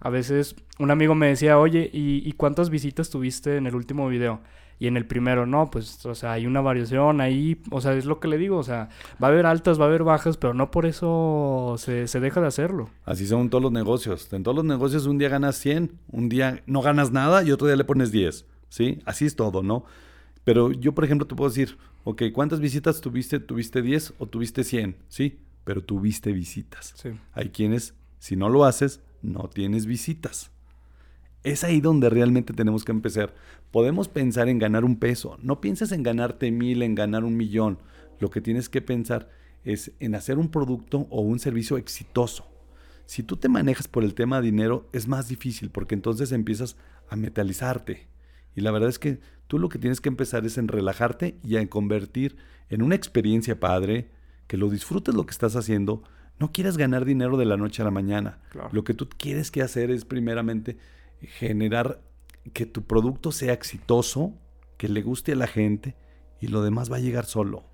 A veces un amigo me decía, oye, ¿y, cuántas visitas tuviste en el último video? Y en el primero, no, pues, o sea, hay una variación ahí, o sea, es lo que le digo, o sea, va a haber altas, va a haber bajas, pero no por eso se, deja de hacerlo. Así son todos los negocios. En todos los negocios un día ganas 100, un día no ganas nada y otro día le pones 10, ¿sí? Así es todo, ¿no? Pero yo, por ejemplo, te puedo decir, ok, ¿cuántas visitas tuviste? ¿Tuviste 10 o tuviste 100? Sí, pero tuviste visitas. Sí. Hay quienes, si no lo haces, no tienes visitas. Es ahí donde realmente tenemos que empezar. Podemos pensar en ganar un peso. No pienses en ganarte mil, en ganar un millón. Lo que tienes que pensar es en hacer un producto o un servicio exitoso. Si tú te manejas por el tema dinero, es más difícil porque entonces empiezas a metalizarte. Y la verdad es que tú lo que tienes que empezar es en relajarte y en convertir en una experiencia padre, que lo disfrutes lo que estás haciendo. No quieras ganar dinero de la noche a la mañana. Lo que tú quieres que hacer es primeramente generar que tu producto sea exitoso, que le guste a la gente y lo demás va a llegar solo.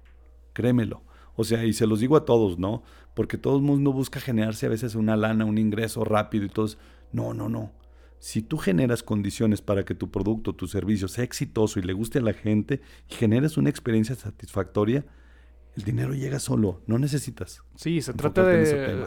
Créemelo. O sea, y se los digo a todos, ¿no? Porque todo el mundo busca generarse a veces una lana, un ingreso rápido y todo. No, no, no. Si tú generas condiciones para que tu producto, tu servicio sea exitoso y le guste a la gente y generes una experiencia satisfactoria, el dinero llega solo, no necesitas. Sí, se trata de...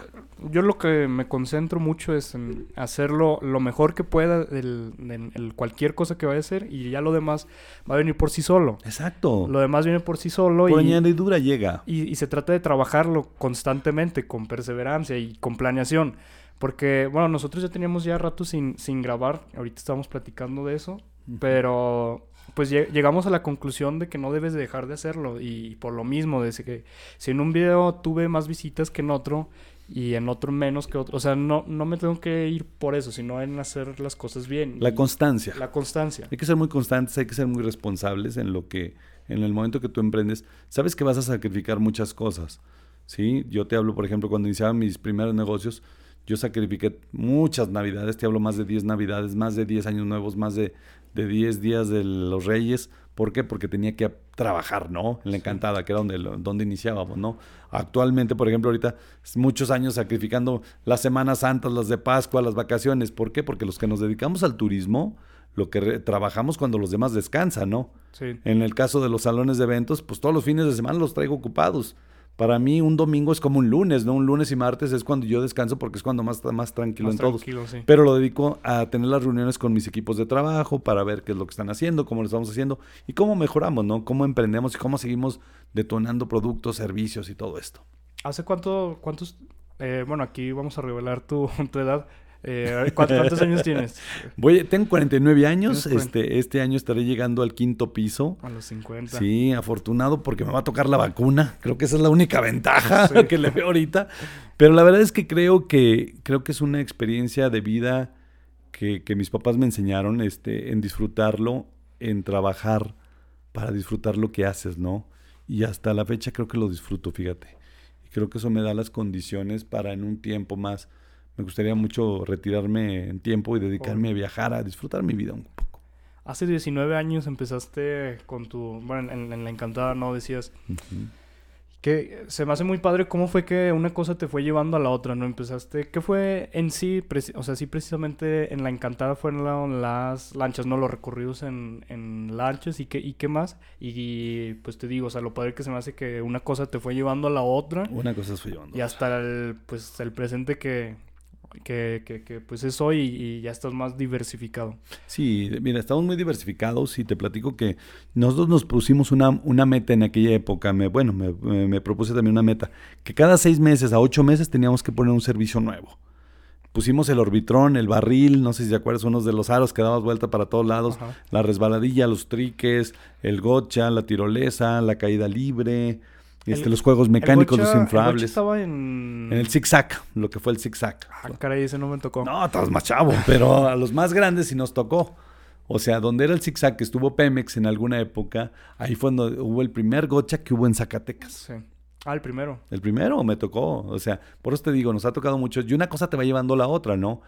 Yo lo que me concentro mucho es en hacerlo lo mejor que pueda en, cualquier cosa que vaya a hacer y ya lo demás va a venir por sí solo. Exacto. Lo demás viene por sí solo. Por y, añadidura llega. Y, y se trata de trabajarlo constantemente, con perseverancia y con planeación. Porque, bueno, nosotros ya teníamos ya rato sin, sin grabar, ahorita estamos platicando de eso, pero pues llegamos a la conclusión de que no debes dejar de hacerlo y por lo mismo, de que si en un video tuve más visitas que en otro y en otro menos que otro, o sea, no, no me tengo que ir por eso, sino en hacer las cosas bien. La constancia. La constancia. Hay que ser muy constantes, hay que ser muy responsables en lo que, en el momento que tú emprendes, sabes que vas a sacrificar muchas cosas, ¿sí? Yo te hablo, por ejemplo, cuando iniciaba mis primeros negocios, yo sacrifiqué muchas navidades, te hablo más de 10 navidades, más de 10 años nuevos, más de, de 10 días de los reyes. ¿Por qué? Porque tenía que trabajar, ¿no? En la encantada, que era donde, donde iniciábamos, ¿no? Actualmente, por ejemplo, ahorita muchos años sacrificando las Semanas Santas, las de Pascua, las vacaciones. ¿Por qué? Porque los que nos dedicamos al turismo, lo que trabajamos cuando los demás descansan, ¿no? Sí. En el caso de los salones de eventos, pues todos los fines de semana los traigo ocupados. Para mí un domingo es como un lunes, ¿no? Un lunes y martes es cuando yo descanso porque es cuando más, más tranquilo en todos. Pero lo dedico a tener las reuniones con mis equipos de trabajo para ver qué es lo que están haciendo, cómo lo estamos haciendo y cómo mejoramos, ¿no? Cómo emprendemos y cómo seguimos detonando productos, servicios y todo esto. ¿Hace cuánto, cuántos, eh, bueno, aquí vamos a revelar tu, tu edad. Eh, ¿cuántos, años tienes? Voy, tengo 49 años. Este, este año estaré llegando al quinto piso. A los 50. Sí, afortunado porque me va a tocar la vacuna. Creo que esa es la única ventaja que le veo ahorita. Pero la verdad es que creo que, creo que es una experiencia de vida que, que mis papás me enseñaron este, en disfrutarlo, en trabajar para disfrutar lo que haces, ¿no? Y hasta la fecha creo que lo disfruto, fíjate. Y creo que eso me da las condiciones para en un tiempo más me gustaría mucho retirarme en tiempo y dedicarme a viajar, a disfrutar mi vida un poco. Hace 19 años empezaste con tu, bueno, en, La Encantada, ¿no? Decías que se me hace muy padre cómo fue que una cosa te fue llevando a la otra, ¿no? Empezaste, ¿qué fue en sí? O sea, sí precisamente en La Encantada fueron las lanchas, ¿no? Los recorridos en, en lanchas y qué, y qué más. Y, pues te digo, o sea, lo padre que se me hace que una cosa te fue llevando a la otra. Una cosa se fue llevando. Y hasta el, pues, el presente que, que, que, que, pues es hoy y ya estás más diversificado. Sí, mira, estamos muy diversificados y te platico que nosotros nos pusimos una, una meta en aquella época, me, bueno, me, me, propuse también una meta, que cada seis meses a ocho meses teníamos que poner un servicio nuevo. pusimos el orbitrón, el barril, no sé si te acuerdas, unos de los aros que dabas vuelta para todos lados, la resbaladilla, los triques, el gocha, la tirolesa, la caída libre, este, los juegos mecánicos, los inflables. estaba en... en el zigzag, lo que fue el zigzag. Ah, caray, ese no me tocó. No, estabas más chavo, pero a los más grandes sí nos tocó. O sea, donde era el zigzag que estuvo Pemex en alguna época, ahí fue donde hubo el primer gocha que hubo en Zacatecas. Sí. Ah, el primero. El primero me tocó. O sea, por eso te digo, nos ha tocado mucho. Y una cosa te va llevando la otra, ¿no?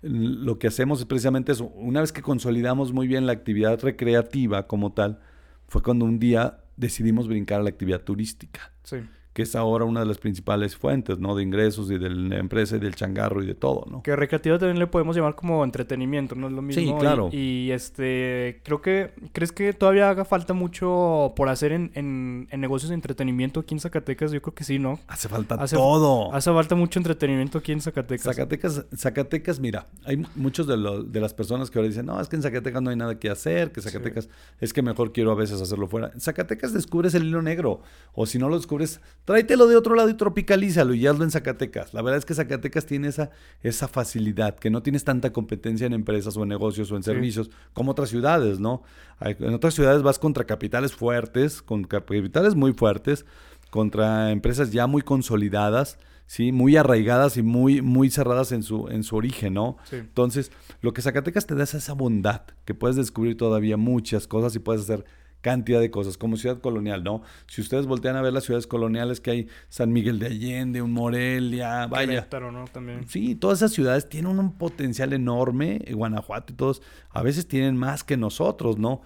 Lo que hacemos es precisamente eso. Una vez que consolidamos muy bien la actividad recreativa como tal, fue cuando un día decidimos brincar a la actividad turística. Sí que es ahora una de las principales fuentes, ¿no? De ingresos y de la empresa y del changarro y de todo, ¿no? Que recreativo también le podemos llamar como entretenimiento, ¿no es lo mismo? Sí, claro. Y, este, creo que, ¿crees que todavía haga falta mucho por hacer en, en, negocios de entretenimiento aquí en Zacatecas? Yo creo que sí, ¿no? Hace falta todo. Hace falta mucho entretenimiento aquí en Zacatecas. Zacatecas, Zacatecas, mira, hay muchos de, los, de las personas que ahora dicen, no, es que en Zacatecas no hay nada que hacer, que Zacatecas es que mejor quiero a veces hacerlo fuera. En Zacatecas descubres el hilo negro, o si no lo descubres, tráetelo de otro lado y tropicalízalo y hazlo en Zacatecas. La verdad es que Zacatecas tiene esa, esa facilidad, que no tienes tanta competencia en empresas o en negocios o en servicios como otras ciudades, ¿no? En otras ciudades vas contra capitales fuertes, con capitales muy fuertes, contra empresas ya muy consolidadas, ¿sí? Muy arraigadas y muy, muy cerradas en su, en su origen, ¿no? Entonces, lo que Zacatecas te da es esa bondad, que puedes descubrir todavía muchas cosas y puedes hacer cantidad de cosas, como ciudad colonial, ¿no? Si ustedes voltean a ver las ciudades coloniales que hay, San Miguel de Allende, un Morelia, vaya. ¿no? También. Sí, todas esas ciudades tienen un potencial enorme, Guanajuato y todos, a veces tienen más que nosotros, ¿no?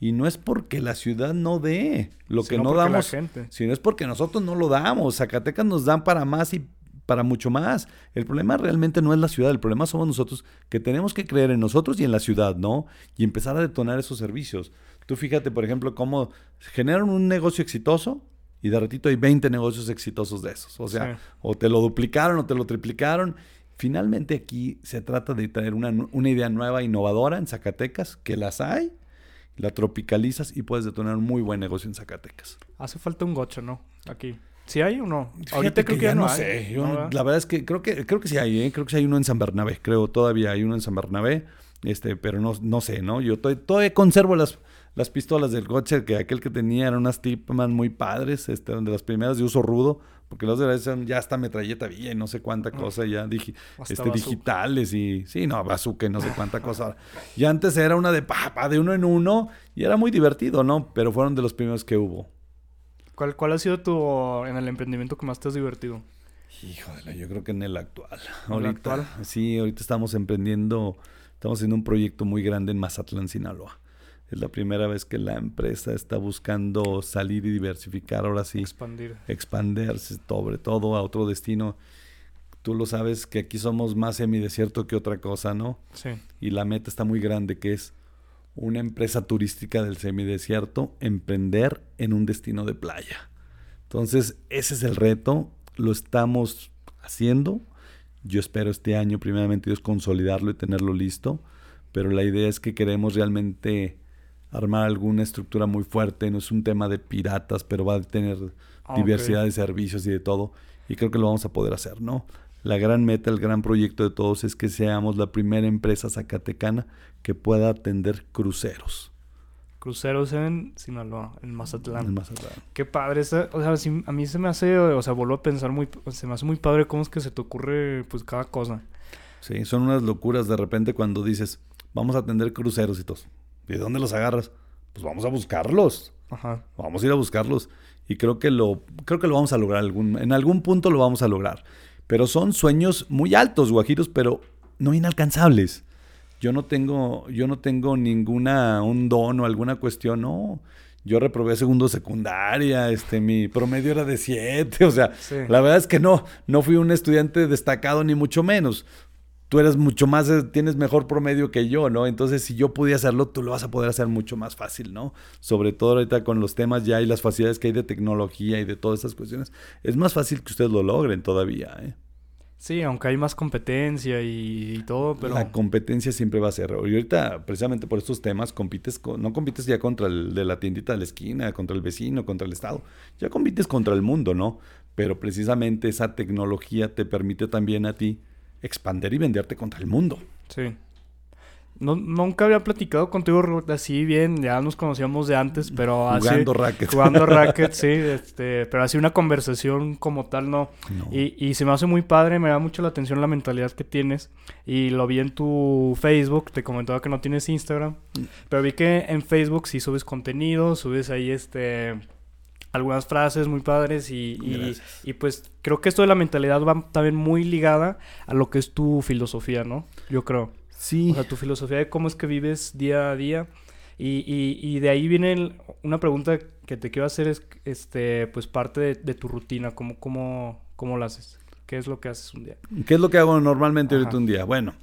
Y no es porque la ciudad no dé lo que no damos, gente. sino es porque nosotros no lo damos. Zacatecas nos dan para más y para mucho más. El problema realmente no es la ciudad, el problema somos nosotros que tenemos que creer en nosotros y en la ciudad, ¿no? Y empezar a detonar esos servicios. Tú fíjate, por ejemplo, cómo generan un negocio exitoso y de ratito hay 20 negocios exitosos de esos. O sea, o te lo duplicaron o te lo triplicaron. Finalmente aquí se trata de traer una, una idea nueva, innovadora en Zacatecas, que las hay, la tropicalizas y puedes detonar un muy buen negocio en Zacatecas. Hace falta un gocho, ¿no? Aquí. ¿Sí hay o no? Ahorita creo que, ya no, sé. la verdad es que creo que creo que sí hay, ¿eh? creo que sí hay uno en San Bernabé, creo todavía hay uno en San Bernabé, este, pero no, no sé, ¿no? Yo todavía conservo las las pistolas del Gotcher, que aquel que tenía eran unas Tipman muy padres, este, de las primeras de uso rudo, porque las de las ya hasta metralleta vía y no sé cuánta mm. cosa, ya dije este, digitales y, sí, no, bazooka y no sé cuánta cosa. Y antes era una de papa, de uno en uno, y era muy divertido, ¿no? Pero fueron de los primeros que hubo. ¿Cuál, cuál ha sido tu, en el emprendimiento que más te has divertido? Híjole, yo creo que en el actual. ahorita, actual? Sí, ahorita estamos emprendiendo, estamos haciendo un proyecto muy grande en Mazatlán, Sinaloa. Es la primera vez que la empresa está buscando salir y diversificar, ahora sí. Expandir. Expandirse sobre todo a otro destino. Tú lo sabes que aquí somos más semidesierto que otra cosa, ¿no? Sí. Y la meta está muy grande, que es una empresa turística del semidesierto, emprender en un destino de playa. Entonces, ese es el reto, lo estamos haciendo. Yo espero este año, primeramente Dios, consolidarlo y tenerlo listo, pero la idea es que queremos realmente armar alguna estructura muy fuerte, no es un tema de piratas, pero va a tener ah, diversidad de servicios y de todo, y creo que lo vamos a poder hacer, ¿no? La gran meta, el gran proyecto de todos es que seamos la primera empresa zacatecana que pueda atender cruceros. Cruceros en Sinaloa, en Mazatlán. En Mazatlán. Qué padre. o sea, a mí se me hace, o sea, vuelvo a pensar muy, se me hace muy padre cómo es que se te ocurre, pues, cada cosa. Sí, son unas locuras de repente cuando dices, vamos a atender cruceros y ¿De dónde los agarras? Pues vamos a buscarlos. Ajá. Vamos a ir a buscarlos. Y creo que lo, creo que lo vamos a lograr. Algún, en algún punto lo vamos a lograr. Pero son sueños muy altos, guajiros, pero no inalcanzables. Yo no tengo, yo no tengo ninguna, un don o alguna cuestión, no. Yo reprobé segundo secundaria, este, mi promedio era de siete, o sea, la verdad es que no, no fui un estudiante destacado ni mucho menos tú eres mucho más, eh, tienes mejor promedio que yo, ¿no? Entonces, si yo pudiera hacerlo, tú lo vas a poder hacer mucho más fácil, ¿no? Sobre todo ahorita con los temas ya y las facilidades que hay de tecnología y de todas esas cuestiones, es más fácil que ustedes lo logren todavía, ¿eh? Sí, aunque hay más competencia y, todo, pero... La competencia siempre va a ser. Y ahorita, precisamente por estos temas, compites con, no compites ya contra el de la tiendita de la esquina, contra el vecino, contra el Estado. Ya compites contra el mundo, ¿no? Pero precisamente esa tecnología te permite también a ti expander y venderte contra el mundo. Sí. No, nunca había platicado contigo así bien, ya nos conocíamos de antes, pero así... Jugando racket. Jugando racket, sí, este, pero así una conversación como tal no. Y, y, se me hace muy padre, me da mucho la atención la mentalidad que tienes. Y lo vi en tu Facebook, te comentaba que no tienes Instagram, pero vi que en Facebook sí subes contenido, subes ahí este algunas frases muy padres y, y, y, pues creo que esto de la mentalidad va también muy ligada a lo que es tu filosofía, ¿no? Yo creo. Sí. O sea, tu filosofía de cómo es que vives día a día. Y, y, de ahí viene una pregunta que te quiero hacer, es este, pues parte de, tu rutina, ¿cómo, cómo, cómo lo haces? ¿Qué es lo que haces un día? ¿Qué es lo que hago normalmente ahorita un día? Bueno,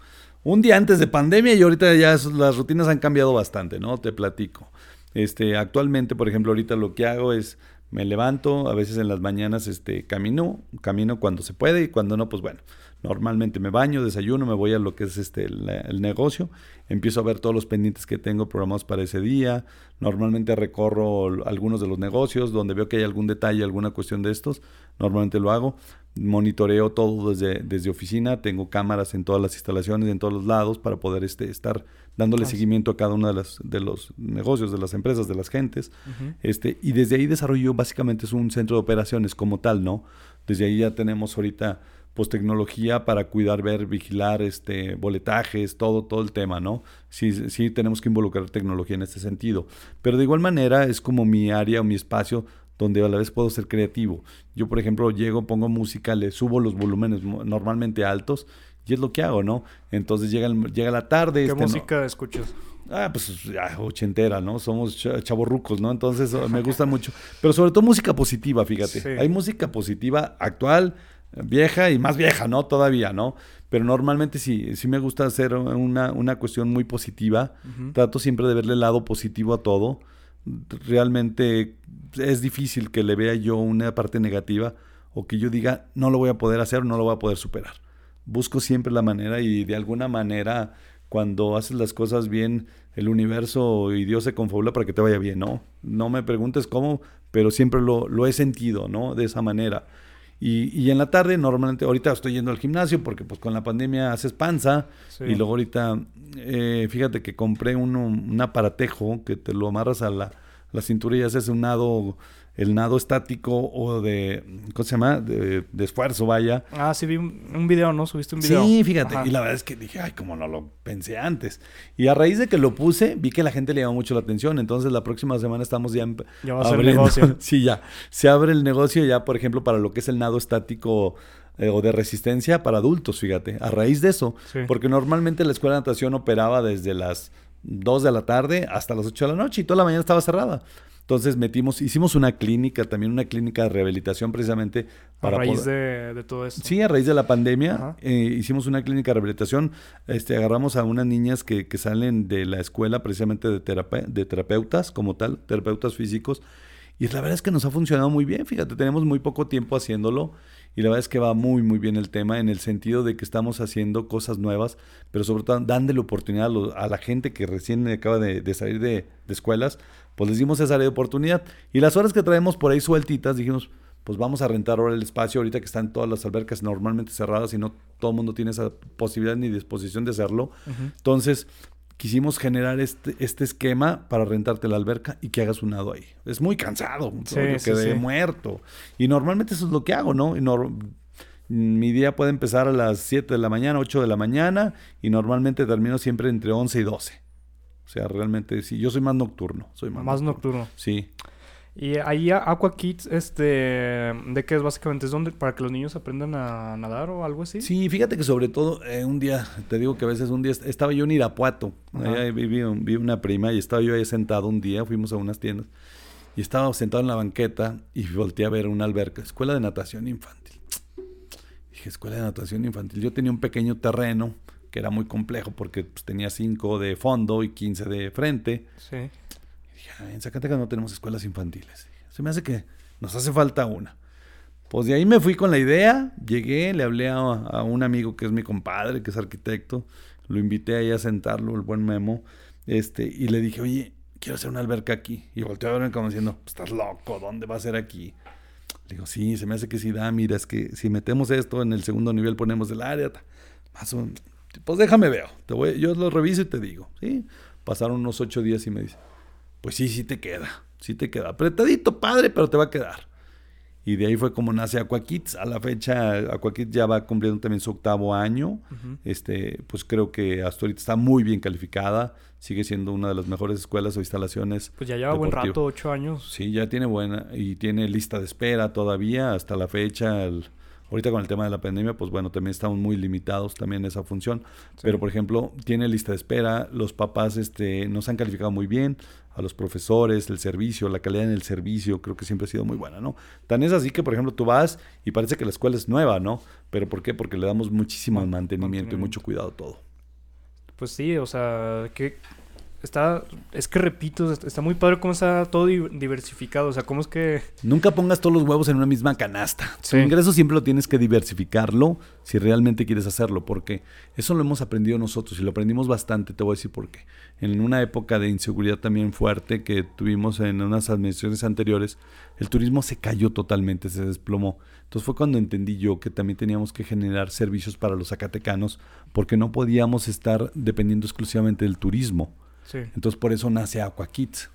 un día antes de pandemia y ahorita ya las rutinas han cambiado bastante, ¿no? Te platico. Este, actualmente, por ejemplo, ahorita lo que hago es me levanto, a veces en las mañanas este, camino, camino cuando se puede y cuando no, pues bueno, normalmente me baño, desayuno, me voy a lo que es este, el, negocio, empiezo a ver todos los pendientes que tengo programados para ese día, normalmente recorro algunos de los negocios, donde veo que hay algún detalle, alguna cuestión de estos, normalmente lo hago, monitoreo todo desde, desde oficina, tengo cámaras en todas las instalaciones, en todos los lados, para poder este, estar dándole seguimiento a cada uno de, las, de los negocios, de las empresas, de las gentes. este, y desde ahí desarrollo básicamente es un centro de operaciones como tal, ¿no? Desde ahí ya tenemos ahorita pues tecnología para cuidar, ver, vigilar, este, boletajes, todo, todo el tema, ¿no? Sí, sí tenemos que involucrar tecnología en este sentido. Pero de igual manera es como mi área o mi espacio donde a la vez puedo ser creativo. Yo, por ejemplo, llego, pongo música, le subo los volúmenes normalmente altos y es lo que hago, ¿no? Entonces llega, llega la tarde. ¿Qué este, música escuchas? Ah, pues ochentera, ¿no? Somos chavorrucos, ¿no? Entonces me gusta mucho. Pero sobre todo música positiva, fíjate. Hay música positiva actual, vieja y más vieja, ¿no? Todavía, ¿no? Pero normalmente sí, sí me gusta hacer una, una cuestión muy positiva. Trato siempre de verle el lado positivo a todo realmente es difícil que le vea yo una parte negativa o que yo diga no lo voy a poder hacer, no lo voy a poder superar. Busco siempre la manera y de alguna manera cuando haces las cosas bien, el universo y Dios se confabula para que te vaya bien, ¿no? No me preguntes cómo, pero siempre lo, lo he sentido, ¿no? De esa manera. Y, y, en la tarde, normalmente, ahorita estoy yendo al gimnasio porque pues con la pandemia haces panza. Y luego ahorita, eh, fíjate que compré un aparatejo que te lo amarras a la, la cintura y haces un nado el nado estático o de, ¿cómo se llama? De, esfuerzo, vaya. Ah, sí, vi un, video, ¿no? Subiste un video. Sí, fíjate. Y la verdad es que dije, ay, como no lo pensé antes. Y a raíz de que lo puse, vi que la gente le llamó mucho la atención. Entonces, la próxima semana estamos ya... Ya va a ser negocio. sí, ya. Se abre el negocio ya, por ejemplo, para lo que es el nado estático eh, o de resistencia para adultos, fíjate. A raíz de eso. Porque normalmente la escuela de natación operaba desde las 2 de la tarde hasta las 8 de la noche y toda la mañana estaba cerrada. Entonces metimos, hicimos una clínica, también una clínica de rehabilitación precisamente para... A raíz de, todo esto. Sí, a raíz de la pandemia eh, hicimos una clínica de rehabilitación. Este, agarramos a unas niñas que, que salen de la escuela precisamente de, de terapeutas como tal, terapeutas físicos. Y la verdad es que nos ha funcionado muy bien, fíjate, tenemos muy poco tiempo haciéndolo y la verdad es que va muy, muy bien el tema en el sentido de que estamos haciendo cosas nuevas, pero sobre todo dándole oportunidad a, la gente que recién acaba de, salir de, escuelas, pues les dimos esa oportunidad. Y las horas que traemos por ahí sueltitas, dijimos, pues vamos a rentar ahora el espacio ahorita que están todas las albercas normalmente cerradas y no todo el mundo tiene esa posibilidad ni disposición de hacerlo. Entonces, quisimos generar este, este esquema para rentarte la alberca y que hagas un nado ahí. Es muy cansado, sí, quedé muerto. Y normalmente eso es lo que hago, ¿no? mi día puede empezar a las 7 de la mañana, 8 de la mañana y normalmente termino siempre entre 11 y 12. O sea, realmente sí, yo soy más nocturno. Soy más, nocturno. Sí. Y ahí Aqua Kids, este, ¿de qué es básicamente? ¿Es donde para que los niños aprendan a nadar o algo así? Sí, fíjate que sobre todo eh, un día, te digo que a veces un día estaba yo en Irapuato, vi, vi, una prima y estaba yo ahí sentado un día, fuimos a unas tiendas y estaba sentado en la banqueta y volteé a ver una alberca, escuela de natación infantil. Dije, escuela de natación infantil. Yo tenía un pequeño terreno que era muy complejo porque pues, tenía 5 de fondo y 15 de frente. Sí en Zacatecas no tenemos escuelas infantiles. Se me hace que nos hace falta una. Pues de ahí me fui con la idea, llegué, le hablé a, un amigo que es mi compadre, que es arquitecto, lo invité ahí a sentarlo, el buen Memo, este, y le dije, oye, quiero hacer una alberca aquí. Y volteó a verme como diciendo, estás loco, ¿dónde va a ser aquí? Le digo, sí, se me hace que sí da, mira, es que si metemos esto en el segundo nivel ponemos el área. Pues déjame veo. Te voy, yo lo reviso y te digo. ¿sí? Pasaron unos ocho días y me dice, pues sí, sí te queda. Sí te queda. Apretadito, padre, pero te va a quedar. Y de ahí fue como nace Aquakids. A la fecha, Aquakids ya va cumpliendo también su octavo año. este, pues creo que hasta ahorita está muy bien calificada. Sigue siendo una de las mejores escuelas o instalaciones. Pues ya lleva buen rato, ocho años. Sí, ya tiene buena. Y tiene lista de espera todavía hasta la fecha. Ahorita con el tema de la pandemia, pues bueno, también estamos muy limitados también en esa función. Pero por ejemplo, tiene lista de espera. Los papás este, nos han calificado muy bien a los profesores, el servicio, la calidad en el servicio, creo que siempre ha sido muy buena, ¿no? Tan es así que, por ejemplo, tú vas y parece que la escuela es nueva, ¿no? Pero ¿por qué? Porque le damos muchísimo mantenimiento, mantenimiento. y mucho cuidado a todo. Pues sí, o sea, que está, es que repito, está muy padre cómo está todo diversificado. O sea, cómo es que. Nunca pongas todos los huevos en una misma canasta. Tu ingreso siempre lo tienes que diversificarlo si realmente quieres hacerlo, porque eso lo hemos aprendido nosotros y lo aprendimos bastante. Te voy a decir por qué. En una época de inseguridad también fuerte que tuvimos en unas administraciones anteriores, el turismo se cayó totalmente, se desplomó. Entonces fue cuando entendí yo que también teníamos que generar servicios para los zacatecanos, porque no podíamos estar dependiendo exclusivamente del turismo. Entonces por eso nace Aqua Kids.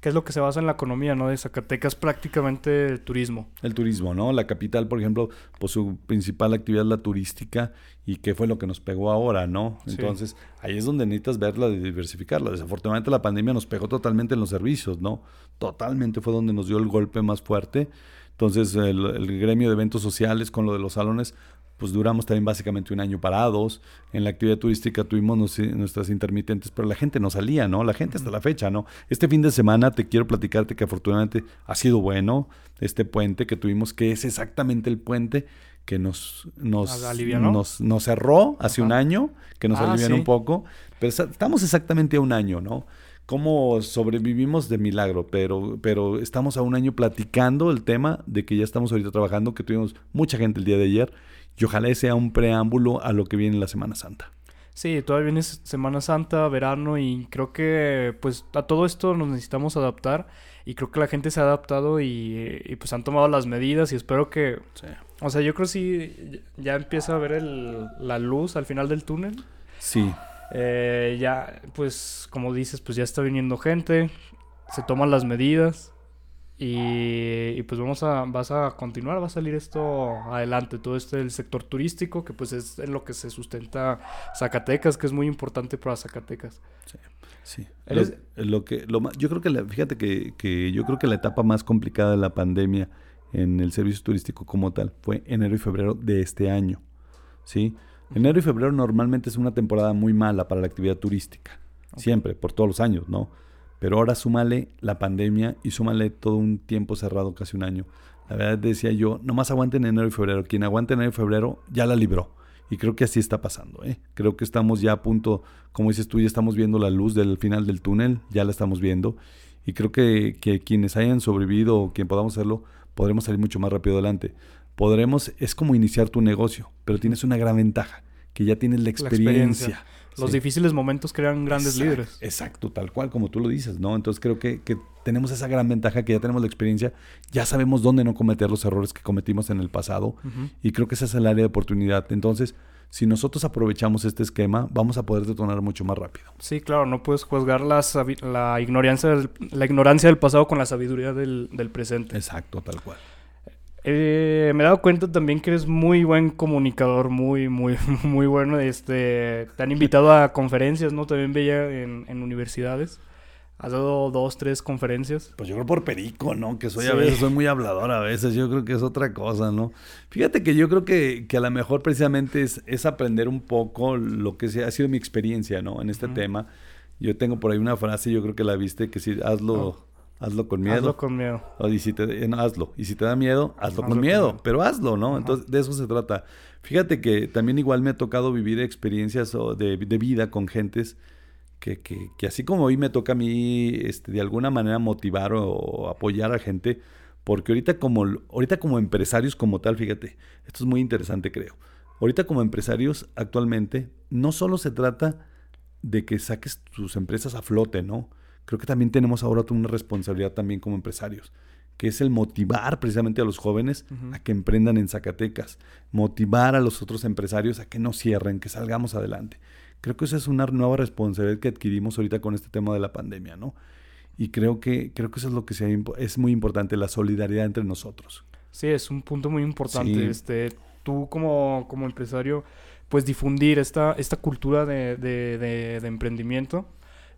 Que es lo que se basa en la economía, ¿no? De Zacatecas prácticamente el turismo. El turismo, ¿no? La capital, por ejemplo, pues su principal actividad es la turística y qué fue lo que nos pegó ahora, ¿no? Entonces ahí es donde necesitas verla de diversificarla. Desafortunadamente la pandemia nos pegó totalmente en los servicios, ¿no? Totalmente fue donde nos dio el golpe más fuerte. Entonces el, el, gremio de eventos sociales con lo de los salones pues duramos también básicamente un año parados. En la actividad turística tuvimos nuestras intermitentes, pero la gente no salía, ¿no? La gente hasta la fecha, ¿no? Este fin de semana te quiero platicarte que afortunadamente ha sido bueno este puente que tuvimos, que es exactamente el puente que nos, nos, nos, cerró hace un año, que nos ah, alivió un poco, pero estamos exactamente a un año, ¿no? cómo sobrevivimos de milagro, pero, pero estamos a un año platicando el tema de que ya estamos ahorita trabajando, que tuvimos mucha gente el día de ayer y ojalá sea un preámbulo a lo que viene la Semana Santa. Sí, todavía viene Semana Santa, verano y creo que pues a todo esto nos necesitamos adaptar y creo que la gente se ha adaptado y, pues han tomado las medidas y espero que... O sea, yo creo que sí ya empieza a ver el, la luz al final del túnel. Sí. Eh, ya, pues como dices, pues ya está viniendo gente, se toman las medidas. Y, pues vamos a, vas a continuar, va a salir esto adelante, todo este del sector turístico, que pues es en lo que se sustenta Zacatecas, que es muy importante para Zacatecas. Sí, sí. Lo, que, lo, yo creo que, la, fíjate que, que yo creo que la etapa más complicada de la pandemia en el servicio turístico como tal fue enero y febrero de este año, ¿sí? Enero y febrero normalmente es una temporada muy mala para la actividad turística, siempre, por todos los años, ¿no? Pero ahora súmale la pandemia y súmale todo un tiempo cerrado, casi un año. La verdad decía yo, nomás aguanten enero y febrero. Quien aguante enero y febrero ya la libró. Y creo que así está pasando. ¿eh? Creo que estamos ya a punto, como dices tú, ya estamos viendo la luz del final del túnel, ya la estamos viendo. Y creo que, que quienes hayan sobrevivido o quien podamos hacerlo, podremos salir mucho más rápido adelante. Podremos, es como iniciar tu negocio, pero tienes una gran ventaja, que ya tienes la experiencia. Los difíciles momentos crean grandes líderes. Exacto, tal cual como tú lo dices, ¿no? Entonces creo que, tenemos esa gran ventaja que ya tenemos la experiencia, ya sabemos dónde no cometer los errores que cometimos en el pasado y creo que esa es el área de oportunidad. Entonces, si nosotros aprovechamos este esquema, vamos a poder detonar mucho más rápido. Sí, claro, no puedes juzgar la, la, ignorancia, del, la ignorancia del pasado con la sabiduría del, del presente. Exacto, tal cual. Eh, me he dado cuenta también que eres muy buen comunicador, muy, muy, muy bueno. Este, te han invitado a conferencias, ¿no? También veía en, en universidades. Has dado dos, tres conferencias. Pues yo creo por perico, ¿no? Que soy a veces, soy muy hablador a veces. Yo creo que es otra cosa, ¿no? Fíjate que yo creo que, que a lo mejor precisamente es, es, aprender un poco lo que ha sido mi experiencia, ¿no? En este tema. Yo tengo por ahí una frase, yo creo que la viste, que si hazlo, oh. Hazlo con miedo. Hazlo con miedo. O y si te, eh, hazlo. Y si te da miedo, hazlo, con miedo. Pero hazlo, ¿no? Entonces, de eso se trata. Fíjate que también igual me ha tocado vivir experiencias de, de vida con gentes que, que, que, así como hoy me toca a mí este, de alguna manera motivar o, apoyar a gente, porque ahorita como, ahorita como empresarios como tal, fíjate, esto es muy interesante creo. Ahorita como empresarios actualmente no solo se trata de que saques tus empresas a flote, ¿no? Creo que también tenemos ahora una responsabilidad también como empresarios, que es el motivar precisamente a los jóvenes a que emprendan en Zacatecas, motivar a los otros empresarios a que no cierren, que salgamos adelante. Creo que esa es una nueva responsabilidad que adquirimos ahorita con este tema de la pandemia, ¿no? Y creo que, creo que eso es lo que es muy importante, la solidaridad entre nosotros. Sí, es un punto muy importante. Este, tú como, como empresario, pues difundir esta, esta cultura de, de, de, emprendimiento,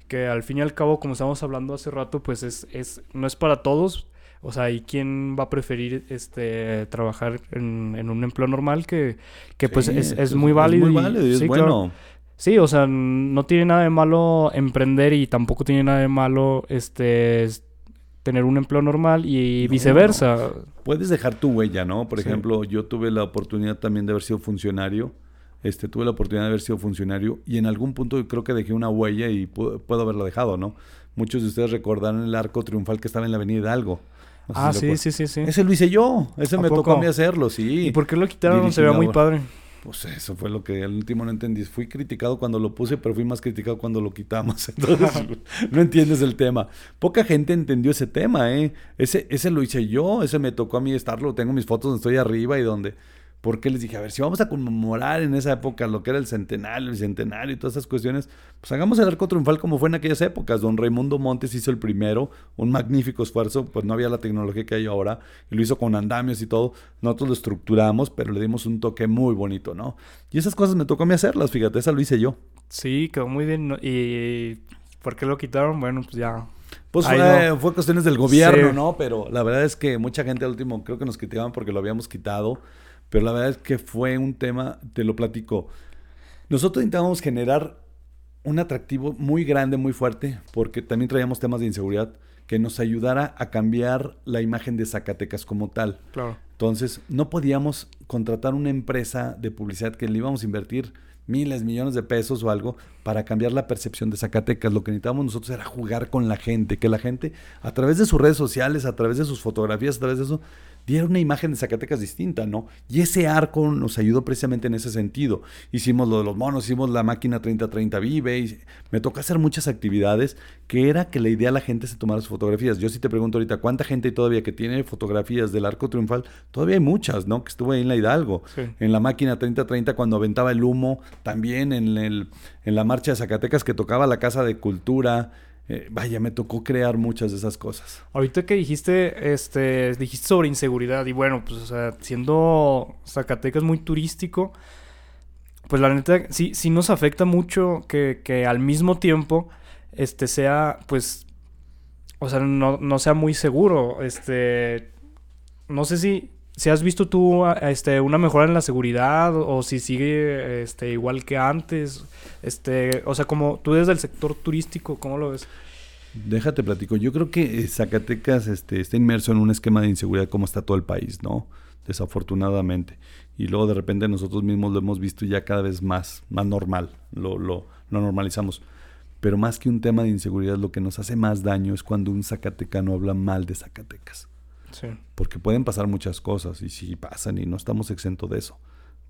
que al fin y al cabo, como estamos hablando hace rato, pues es, es, no es para todos. O sea, ¿y quién va a preferir este trabajar en, en un empleo normal que, que pues es, es, muy válido? Es muy válido y, es bueno. Sí, o sea, no tiene nada de malo emprender y tampoco tiene nada de malo este tener un empleo normal y viceversa. Puedes dejar tu huella, ¿no? Por ejemplo, yo tuve la oportunidad también de haber sido funcionario. Este, tuve la oportunidad de haber sido funcionario y en algún punto creo que dejé una huella y puedo, haberla dejado, ¿no? Muchos de ustedes recordarán el arco triunfal que estaba en la Avenida Hidalgo. ah, sí, sí, sí, sí. Ese lo hice yo. Ese me tocó a mí hacerlo, sí. ¿Y por qué lo quitaron? Se ve muy padre. Pues eso fue lo que al último no entendí. Fui criticado cuando lo puse, pero fui más criticado cuando lo quitamos. Entonces, no entiendes el tema. Poca gente entendió ese tema, ¿eh? Ese, ese lo hice yo, ese me tocó a mí estarlo. Tengo mis fotos donde estoy arriba y donde porque les dije, a ver, si vamos a conmemorar en esa época lo que era el centenario, el bicentenario y todas esas cuestiones, pues hagamos el arco triunfal como fue en aquellas épocas. Don Raimundo Montes hizo el primero, un magnífico esfuerzo, pues no había la tecnología que hay ahora, y lo hizo con andamios y todo. Nosotros lo estructuramos, pero le dimos un toque muy bonito, ¿no? Y esas cosas me tocó a mí hacerlas, fíjate, esa lo hice yo. Sí, quedó muy bien. ¿Y por qué lo quitaron? Bueno, pues ya pues fue, fue, cuestiones del gobierno, ¿no? Pero la verdad es que mucha gente al último creo que nos criticaban porque lo habíamos quitado. Pero la verdad es que fue un tema, te lo platico. Nosotros intentábamos generar un atractivo muy grande, muy fuerte, porque también traíamos temas de inseguridad que nos ayudara a cambiar la imagen de Zacatecas como tal. Claro. Entonces, no podíamos contratar una empresa de publicidad que le íbamos a invertir miles, millones de pesos o algo para cambiar la percepción de Zacatecas. Lo que necesitábamos nosotros era jugar con la gente, que la gente a través de sus redes sociales, a través de sus fotografías, a través de eso, diera una imagen de Zacatecas distinta, ¿no? Y ese arco nos ayudó precisamente en ese sentido. Hicimos lo de los monos, hicimos la máquina 3030 Vive, y me tocó hacer muchas actividades que era que la idea la gente se tomara sus fotografías. Yo sí te pregunto ahorita, ¿cuánta gente todavía que tiene fotografías del arco triunfal? Todavía hay muchas, ¿no? Que estuvo ahí en la Hidalgo, en la máquina 3030 cuando aventaba el humo, también en, el, en la marcha de Zacatecas que tocaba la Casa de Cultura, eh, vaya, me tocó crear muchas de esas cosas. Ahorita que dijiste, este, dijiste sobre inseguridad y bueno, pues, o sea, siendo Zacatecas muy turístico, pues la neta sí, sí nos afecta mucho que, que al mismo tiempo, este, sea, pues, o sea, no, no sea muy seguro, este, no sé si, si has visto tú este, una mejora en la seguridad o, si sigue este, igual que antes. Este, o sea, como tú desde el sector turístico, ¿cómo lo ves? Déjate platico. Yo creo que eh, Zacatecas este, está inmerso en un esquema de inseguridad como está todo el país, ¿no? Desafortunadamente. Y luego de repente nosotros mismos lo hemos visto ya cada vez más, más normal. Lo, lo, lo normalizamos. Pero más que un tema de inseguridad, lo que nos hace más daño es cuando un zacatecano habla mal de Zacatecas. Porque pueden pasar muchas cosas y sí pasan y no estamos exentos de eso.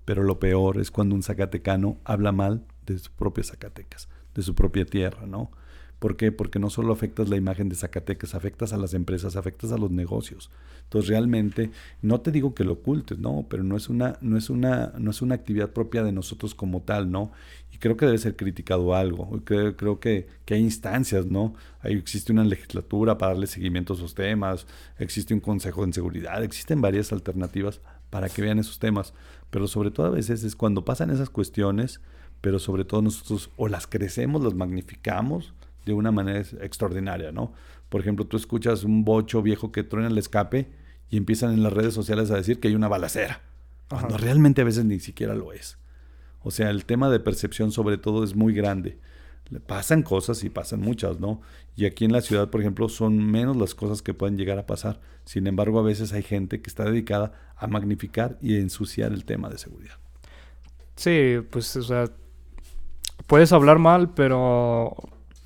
Pero lo peor es cuando un zacatecano habla mal de sus propias Zacatecas, de su propia tierra, ¿no? ¿Por qué? Porque no solo afectas la imagen de Zacatecas, afectas a las empresas, afectas a los negocios. Entonces realmente, no te digo que lo ocultes, no, pero no es una, no es una, no es una actividad propia de nosotros como tal, ¿no? Y creo que debe ser criticado algo. Creo, creo que, que, hay instancias, ¿no? Hay, existe una legislatura para darle seguimiento a esos temas, existe un consejo de seguridad, existen varias alternativas para que vean esos temas. Pero sobre todo a veces es cuando pasan esas cuestiones, pero sobre todo nosotros o las crecemos, las magnificamos, de una manera extraordinaria, ¿no? Por ejemplo, tú escuchas un bocho viejo que truena el escape y empiezan en las redes sociales a decir que hay una balacera, cuando realmente a veces ni siquiera lo es. O sea, el tema de percepción sobre todo es muy grande. Pasan cosas y pasan muchas, ¿no? Y aquí en la ciudad, por ejemplo, son menos las cosas que pueden llegar a pasar. Sin embargo, a veces hay gente que está dedicada a magnificar y a ensuciar el tema de seguridad. Sí, pues, o sea, puedes hablar mal, pero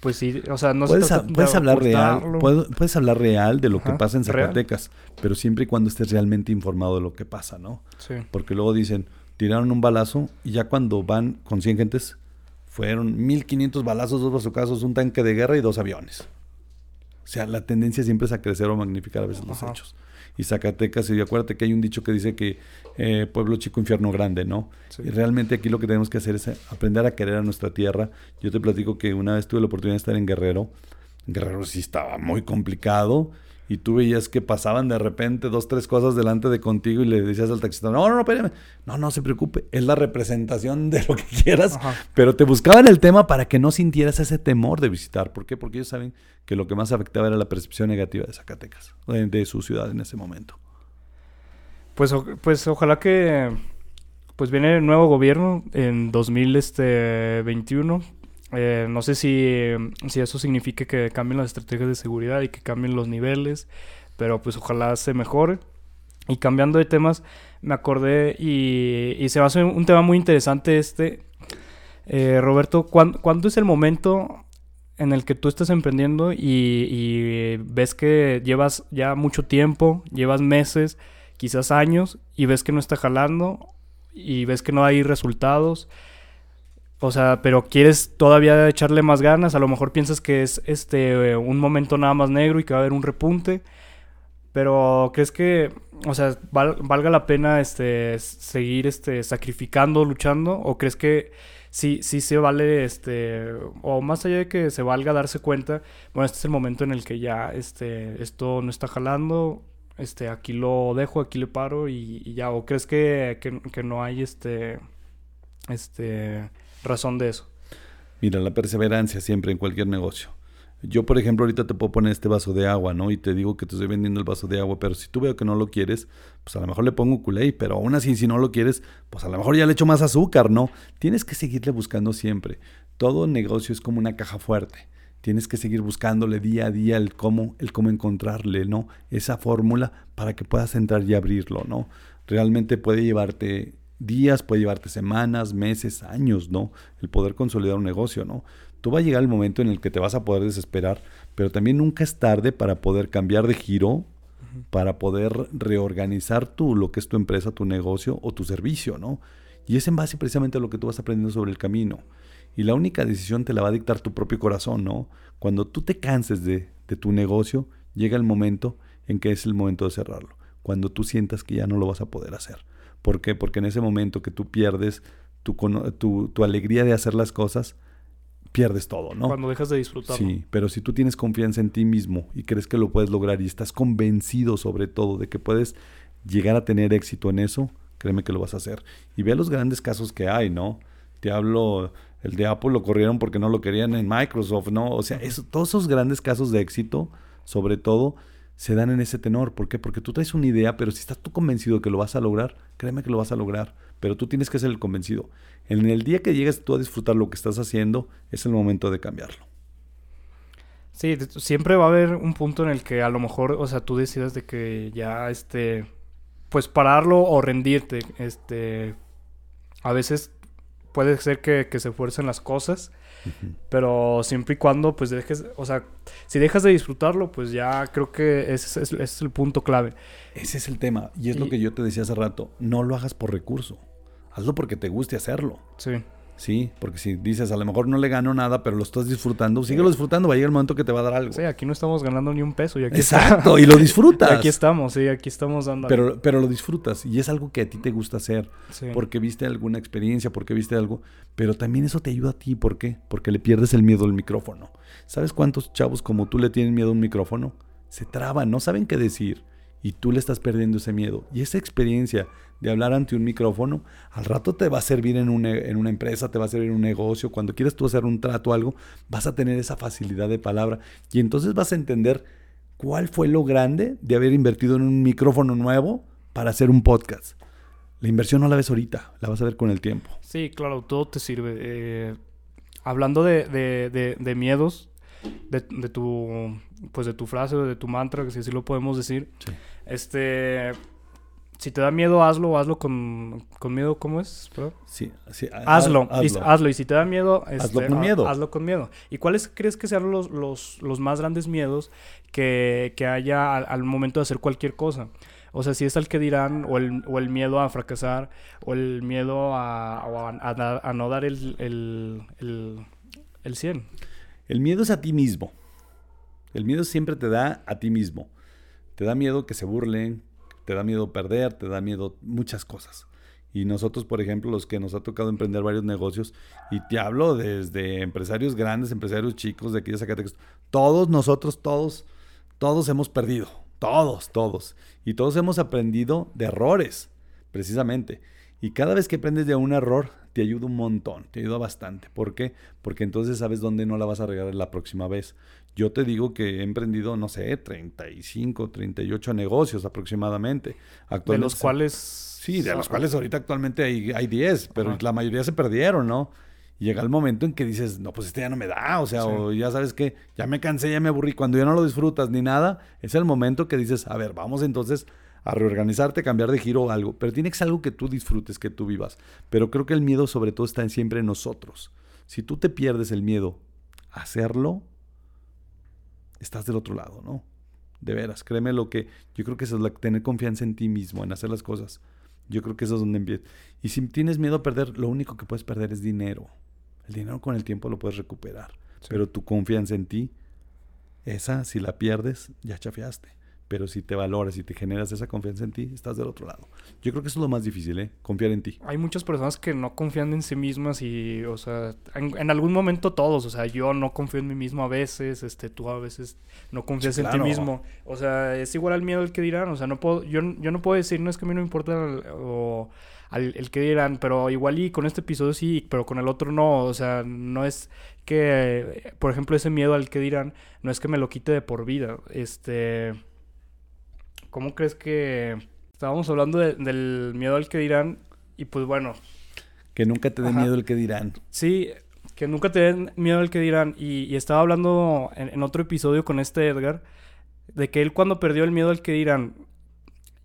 pues sí, o sea, no puedes, puedes hablar real, puedes, hablar real de lo que pasa en Zacatecas, pero siempre y cuando estés realmente informado de lo que pasa, ¿no? Sí. Porque luego dicen, tiraron un balazo y ya cuando van con 100 gentes, fueron 1500 balazos, dos bazocazos, un tanque de guerra y dos aviones. O sea, la tendencia siempre es a crecer o magnificar a veces los hechos. Y Zacatecas, y acuérdate que hay un dicho que dice que eh, pueblo chico, infierno grande, ¿no? Y realmente aquí lo que tenemos que hacer es aprender a querer a nuestra tierra. Yo te platico que una vez tuve la oportunidad de estar en Guerrero. Guerrero sí estaba muy complicado y tú veías que pasaban de repente dos, tres cosas delante de contigo y le decías al taxista, no, no, no, espérame. No, no se preocupe, es la representación de lo que quieras, pero te buscaban el tema para que no sintieras ese temor de visitar. ¿Por qué? Porque ellos saben que lo que más afectaba era la percepción negativa de Zacatecas, de, su ciudad en ese momento. Pues, pues ojalá que pues viene el nuevo gobierno en 2021 eh, no sé si, si eso signifique que cambien las estrategias de seguridad y que cambien los niveles, pero pues ojalá se mejore. Y cambiando de temas, me acordé y, y se va a hacer un tema muy interesante este. Eh, Roberto, ¿cuándo, es el momento en el que tú estás emprendiendo y, y, ves que llevas ya mucho tiempo, llevas meses, quizás años, y ves que no está jalando y ves que no hay resultados? O sea, pero quieres todavía echarle más ganas. A lo mejor piensas que es este un momento nada más negro y que va a haber un repunte. Pero crees que, o sea, valga la pena este seguir este sacrificando, luchando, o crees que sí, sí se vale, este, o más allá de que se valga darse cuenta, bueno, este es el momento en el que ya, este, esto no está jalando, este, aquí lo dejo, aquí le paro y, ya, o crees que, que, que no hay, este, este, razón de eso? Mira, la perseverancia siempre en cualquier negocio. Yo, por ejemplo, ahorita te puedo poner este vaso de agua, ¿no? Y te digo que te estoy vendiendo el vaso de agua, pero si tú veo que no lo quieres, pues a lo mejor le pongo culé, pero aún así, si no lo quieres, pues a lo mejor ya le echo más azúcar, ¿no? Tienes que seguirle buscando siempre. Todo negocio es como una caja fuerte. Tienes que seguir buscándole día a día el cómo, el cómo encontrarle, ¿no? Esa fórmula para que puedas entrar y abrirlo, ¿no? Realmente puede llevarte días, puede llevarte semanas, meses, años, ¿no? El poder consolidar un negocio, ¿no? Tú va a llegar el momento en el que te vas a poder desesperar, pero también nunca es tarde para poder cambiar de giro, para poder reorganizar tú lo que es tu empresa, tu negocio o tu servicio, ¿no? Y es en base precisamente a lo que tú vas aprendiendo sobre el camino. Y la única decisión te la va a dictar tu propio corazón, ¿no? Cuando tú te canses de, de tu negocio, llega el momento en que es el momento de cerrarlo. Cuando tú sientas que ya no lo vas a poder hacer. ¿Por qué? Porque en ese momento que tú pierdes tu, tu, alegría de hacer las cosas, pierdes todo, ¿no? Cuando dejas de disfrutar. Sí, pero si tú tienes confianza en ti mismo y crees que lo puedes lograr y estás convencido sobre todo de que puedes llegar a tener éxito en eso, créeme que lo vas a hacer. Y ve los grandes casos que hay, ¿no? Te hablo, el de Apple lo corrieron porque no lo querían en Microsoft, ¿no? O sea, eso, todos esos grandes casos de éxito, sobre todo, se dan en ese tenor. ¿Por qué? Porque tú traes una idea, pero si estás tú convencido que lo vas a lograr, créeme que lo vas a lograr. Pero tú tienes que ser el convencido. En el día que llegues tú a disfrutar lo que estás haciendo, es el momento de cambiarlo. Sí, siempre va a haber un punto en el que a lo mejor, o sea, tú decidas de que ya, este, pues pararlo o rendirte. Este, a veces puede ser que, que se fuercen las cosas pero siempre y cuando, pues dejes, o sea, si dejas de disfrutarlo, pues ya creo que ese es, el punto clave. Ese es el tema. Y es lo que yo te decía hace rato. No lo hagas por recurso. Hazlo porque te guste hacerlo. Sí. Sí, porque si dices, a lo mejor no le gano nada, pero lo estás disfrutando, síguelo disfrutando, va a llegar el momento que te va a dar algo. Sí, aquí no estamos ganando ni un peso. Y aquí Exacto, y lo disfrutas. aquí estamos, sí, aquí estamos dando. Pero, pero lo disfrutas y es algo que a ti te gusta hacer, porque viste alguna experiencia, porque viste algo, pero también eso te ayuda a ti, ¿por qué? Porque le pierdes el miedo al micrófono. ¿Sabes cuántos chavos como tú le tienen miedo a un micrófono? Se traban, no saben qué decir y tú le estás perdiendo ese miedo. Y esa experiencia de hablar ante un micrófono, al rato te va a servir en una, en una empresa, te va a servir en un negocio, cuando quieras tú hacer un trato o algo, vas a tener esa facilidad de palabra y entonces vas a entender cuál fue lo grande de haber invertido en un micrófono nuevo para hacer un podcast. La inversión no la ves ahorita, la vas a ver con el tiempo. Sí, claro, todo te sirve. Eh, hablando de, de, de, miedos, de, tu pues de tu frase o de tu mantra, que si así lo podemos decir. Este, si te da miedo, hazlo, hazlo con, con miedo, ¿cómo es? Sí, sí hazlo, hazlo. Y, si te da miedo, hazlo este, con miedo. Hazlo con miedo. ¿Y cuáles crees que sean los, los, los más grandes miedos que, que haya al, momento de hacer cualquier cosa? O sea, si es al que dirán, o el, o el miedo a fracasar, o el miedo a, a, a, no dar el, el, el, el 100. El miedo es a ti mismo. El miedo siempre te da a ti mismo. Te da miedo que se burlen, te da miedo perder, te da miedo muchas cosas. Y nosotros, por ejemplo, los que nos ha tocado emprender varios negocios, y te hablo desde empresarios grandes, empresarios chicos, de aquellos Zacatecas, todos nosotros, todos, todos hemos perdido. Todos, todos. Y todos hemos aprendido de errores, precisamente. Y cada vez que aprendes de un error, te ayuda un montón, te ayuda bastante. ¿Por qué? Porque entonces sabes dónde no la vas a regar la próxima vez. Yo te digo que he emprendido, no sé, 35, 38 negocios aproximadamente. de los cuales... Sí, de los cuales ahorita actualmente hay, hay 10, pero la mayoría se perdieron, ¿no? llega el momento en que dices, no, pues este ya no me da, o sea, o ya sabes que ya me cansé, ya me aburrí. Cuando ya no lo disfrutas ni nada, es el momento que dices, a ver, vamos entonces a reorganizarte, cambiar de giro o algo. Pero tiene que ser algo que tú disfrutes, que tú vivas. Pero creo que el miedo sobre todo está siempre en nosotros. Si tú te pierdes el miedo a hacerlo, estás del otro lado, ¿no? De veras, créeme lo que yo creo que eso es la, tener confianza en ti mismo, en hacer las cosas. Yo creo que eso es donde empieza. Y si tienes miedo a perder, lo único que puedes perder es dinero. El dinero con el tiempo lo puedes recuperar. Pero tu confianza en ti, esa, si la pierdes, ya chafiaste. Pero si te valoras y te generas esa confianza en ti, estás del otro lado. Yo creo que eso es lo más difícil, ¿eh? Confiar en ti. Hay muchas personas que no confían en sí mismas y, o sea, en, algún momento todos, o sea, yo no confío en mí mismo a veces, este, tú a veces no confías en ti mismo. O sea, es igual al miedo al que dirán, o sea, no puedo, yo, yo no puedo decir, no es que a mí no me importa o al el que dirán, pero igual y con este episodio sí, pero con el otro no, o sea, no es que, por ejemplo, ese miedo al que dirán, no es que me lo quite de por vida, este ¿Cómo crees que estábamos hablando del miedo al que dirán? Y pues bueno. Que nunca te dé miedo el que dirán. Sí, que nunca te den miedo al que dirán. Y, estaba hablando en, otro episodio con este Edgar, de que él cuando perdió el miedo al que dirán,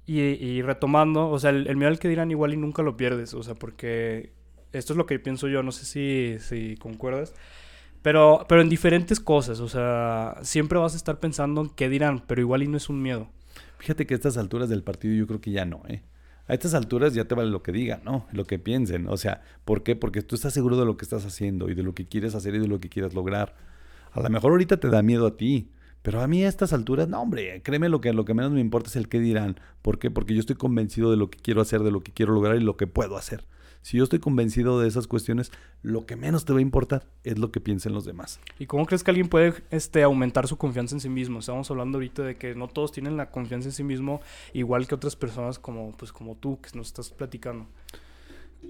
y, retomando, o sea, el, miedo al que dirán igual y nunca lo pierdes, o sea, porque esto es lo que pienso yo, no sé si, si concuerdas. Pero, pero en diferentes cosas, o sea, siempre vas a estar pensando en qué dirán, pero igual y no es un miedo. Fíjate que a estas alturas del partido yo creo que ya no, ¿eh? A estas alturas ya te vale lo que digan, ¿no? Lo que piensen. O sea, ¿por qué? Porque tú estás seguro de lo que estás haciendo y de lo que quieres hacer y de lo que quieras lograr. A lo mejor ahorita te da miedo a ti, pero a mí a estas alturas, no, hombre, créeme lo que lo que menos me importa es el qué dirán. ¿Por qué? Porque yo estoy convencido de lo que quiero hacer, de lo que quiero lograr y lo que puedo hacer. Si yo estoy convencido de esas cuestiones, lo que menos te va a importar es lo que piensen los demás. ¿Y cómo crees que alguien puede este, aumentar su confianza en sí mismo? Estamos hablando ahorita de que no todos tienen la confianza en sí mismo igual que otras personas como, pues, como tú, que nos estás platicando.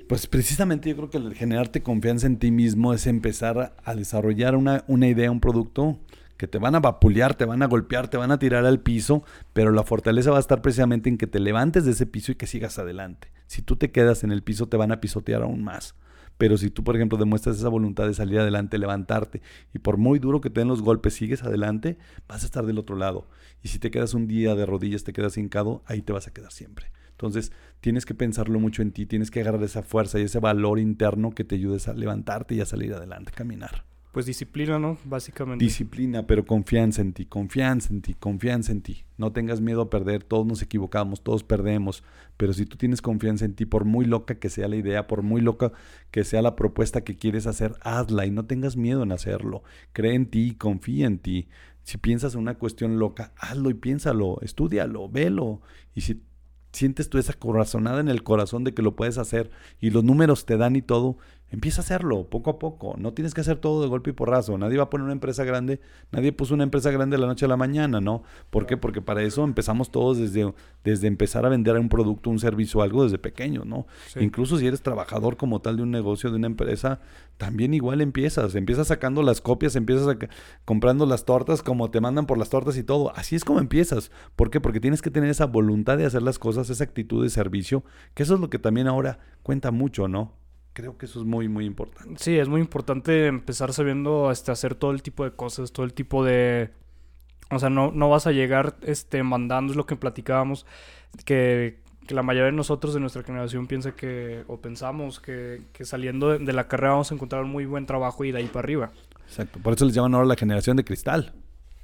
Pues precisamente yo creo que el generarte confianza en ti mismo es empezar a, desarrollar una, una idea, un producto que te van a vapulear, te van a golpear, te van a tirar al piso, pero la fortaleza va a estar precisamente en que te levantes de ese piso y que sigas adelante. Si tú te quedas en el piso, te van a pisotear aún más. Pero si tú, por ejemplo, demuestras esa voluntad de salir adelante, levantarte, y por muy duro que te den los golpes, sigues adelante, vas a estar del otro lado. Y si te quedas un día de rodillas, te quedas hincado, ahí te vas a quedar siempre. Entonces, tienes que pensarlo mucho en ti, tienes que agarrar esa fuerza y ese valor interno que te ayudes a levantarte y a salir adelante, caminar. Pues disciplina, ¿no? Básicamente. Disciplina, pero confianza en ti, confianza en ti, confianza en ti. No tengas miedo a perder, todos nos equivocamos, todos perdemos, pero si tú tienes confianza en ti, por muy loca que sea la idea, por muy loca que sea la propuesta que quieres hacer, hazla y no tengas miedo en hacerlo. Cree en ti, confía en ti. Si piensas en una cuestión loca, hazlo y piénsalo, estudialo, velo. Y si sientes tú esa corazonada en el corazón de que lo puedes hacer y los números te dan y todo, Empieza a hacerlo poco a poco. No tienes que hacer todo de golpe y porrazo. Nadie va a poner una empresa grande. Nadie puso una empresa grande de la noche a la mañana, ¿no? ¿Por qué? Porque para eso empezamos todos desde, desde empezar a vender un producto, un servicio, algo desde pequeño, ¿no? Incluso si eres trabajador como tal de un negocio, de una empresa, también igual empiezas. Empiezas sacando las copias, empiezas comprando las tortas como te mandan por las tortas y todo. Así es como empiezas. ¿Por qué? Porque tienes que tener esa voluntad de hacer las cosas, esa actitud de servicio, que eso es lo que también ahora cuenta mucho, ¿no? Creo que eso es muy, muy importante. Sí, es muy importante empezar sabiendo este, hacer todo el tipo de cosas, todo el tipo de... O sea, no, no vas a llegar este, mandando, es lo que platicábamos, que, la mayoría de nosotros de nuestra generación piensa que, o pensamos que, saliendo de, la carrera vamos a encontrar un muy buen trabajo y de ahí para arriba. Exacto, por eso les llaman ahora la generación de cristal.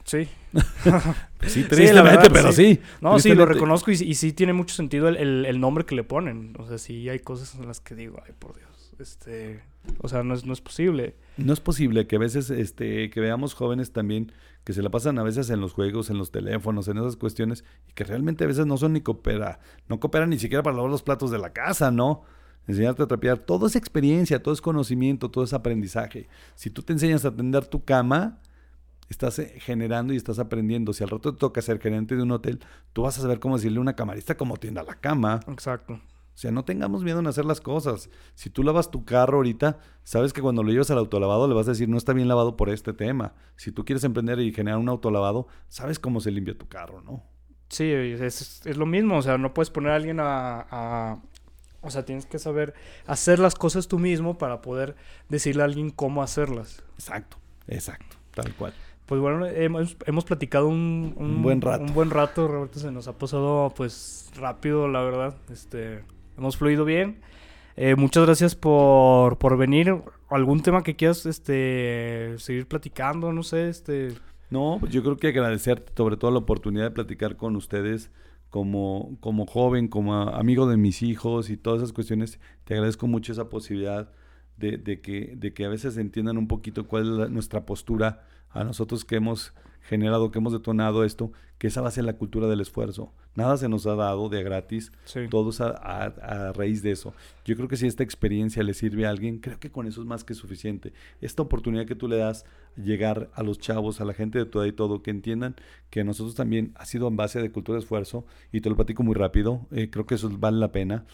Sí. sí, tristemente, pero sí. No, sí, lo reconozco y, y, sí tiene mucho sentido el, el, nombre que le ponen. O sea, sí hay cosas en las que digo, ay, por Dios. Este, o sea, no es, no es posible. No es posible que a veces, este, que veamos jóvenes también que se la pasan a veces en los juegos, en los teléfonos, en esas cuestiones, y que realmente a veces no son ni coopera, no cooperan ni siquiera para lavar los platos de la casa, ¿no? Enseñarte a trapear, todo es experiencia, todo es conocimiento, todo es aprendizaje. Si tú te enseñas a atender tu cama, estás eh, generando y estás aprendiendo. Si al rato te toca ser gerente de un hotel, tú vas a saber cómo decirle a una camarista cómo tienda la cama. Exacto. O sea, no tengamos miedo en hacer las cosas. Si tú lavas tu carro ahorita, sabes que cuando lo llevas al autolavado le vas a decir, no está bien lavado por este tema. Si tú quieres emprender y generar un autolavado, sabes cómo se limpia tu carro, ¿no? Sí, es, es lo mismo. O sea, no puedes poner a alguien a, a, O sea, tienes que saber hacer las cosas tú mismo para poder decirle a alguien cómo hacerlas. Exacto, exacto, tal cual. Pues bueno, hemos, hemos platicado un, un, buen rato. Un buen rato, Roberto. Se nos ha pasado pues rápido, la verdad. Este, hemos fluido bien. Eh, muchas gracias por, por venir. ¿Algún tema que quieras este, seguir platicando? No sé, este... No, pues yo creo que agradecerte sobre todo la oportunidad de platicar con ustedes como, como joven, como amigo de mis hijos y todas esas cuestiones. Te agradezco mucho esa posibilidad de, de, que, de que a veces entiendan un poquito cuál es la, nuestra postura a nosotros que hemos generado, que hemos detonado esto, que esa va a ser la cultura del esfuerzo. Nada se nos ha dado de gratis, Sí. todos a, a- a raíz de eso. Yo creo que si esta experiencia le sirve a alguien, creo que con eso es más que suficiente. Esta oportunidad que tú le das, llegar a los chavos, a la gente de tu edad y todo, que entiendan que nosotros también ha sido en base de cultura de esfuerzo, y te lo platico muy rápido, eh, creo que eso vale la pena.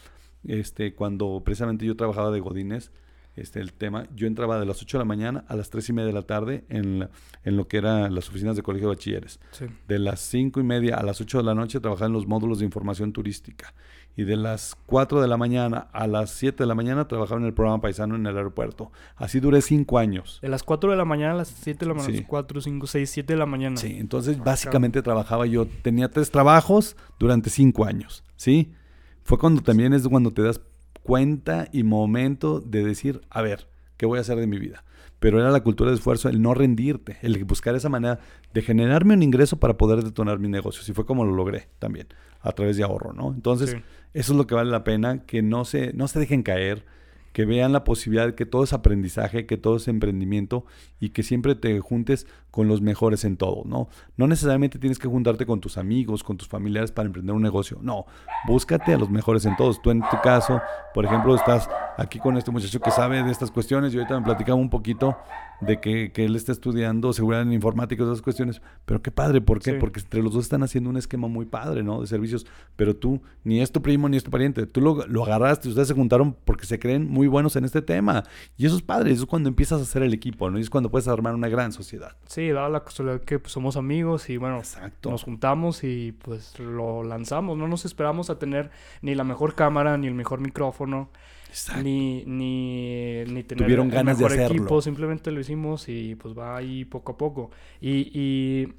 Este, cuando precisamente yo trabajaba de Godines, este, el tema, yo entraba de las 8 de la mañana a las 3 y media de la tarde en, la- en lo que eran las oficinas de colegio de bachilleres. Sí. De las 5 y media a las 8 de la noche trabajaba en los módulos de información turística. Y de las 4 de la mañana a las 7 de la mañana trabajaba en el programa paisano en el aeropuerto. Así duré 5 años. De las 4 de la mañana a las 7 de la mañana. Sí. 4, 5, 6, 7 de la mañana. Sí, entonces básicamente trabajaba yo, tenía tres trabajos durante cinco años, ¿sí? Fue cuando también es cuando te das cuenta y momento de decir, a ver, ¿qué voy a hacer de mi vida? Pero era la cultura de esfuerzo, el no rendirte, el buscar esa manera de generarme un ingreso para poder detonar mi negocio. Y fue como lo logré también, a través de ahorro, ¿no? Entonces, Sí. eso es lo que vale la pena, que no se, no se dejen caer, que vean la posibilidad de que todo es aprendizaje, que todo es emprendimiento y que siempre te juntes con los mejores en todo, ¿no? No necesariamente tienes que juntarte con tus amigos, con tus familiares para emprender un negocio, no, búscate a los mejores en todos. Tú en tu caso, por ejemplo, estás aquí con este muchacho que sabe de estas cuestiones y ahorita me platicaba un poquito de que, que él está estudiando seguridad en informática y esas cuestiones, pero qué padre, ¿por qué? Sí. Porque entre los dos están haciendo un esquema muy padre, ¿no? De servicios, pero tú ni es tu primo ni es tu pariente, tú lo, lo agarraste, ustedes se juntaron porque se creen muy buenos en este tema y eso es padre, eso es cuando empiezas a hacer el equipo, ¿no? Y es cuando puedes armar una gran sociedad. Sí, dada la casualidad que pues, somos amigos y bueno, Exacto. nos juntamos y pues lo lanzamos. No nos esperamos a tener ni la mejor cámara, ni el mejor micrófono, Exacto. ni, ni, ni tener Tuvieron el ganas de mejor hacerlo. equipo. Simplemente lo hicimos y pues va ahí poco a poco. Y, y,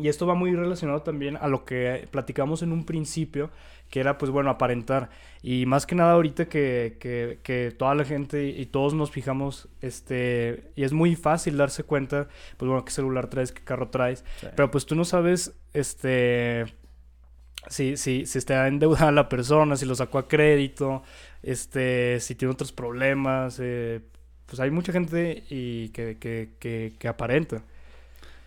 y esto va muy relacionado también a lo que platicamos en un principio, que era pues bueno, aparentar. Y más que nada ahorita que, que, que toda la gente y todos nos fijamos, este, y es muy fácil darse cuenta, pues bueno, qué celular traes, qué carro traes, Sí. pero pues tú no sabes, este, si, si, si está endeudada la persona, si lo sacó a crédito, este, si tiene otros problemas, eh, pues hay mucha gente y que, que, que, que aparenta.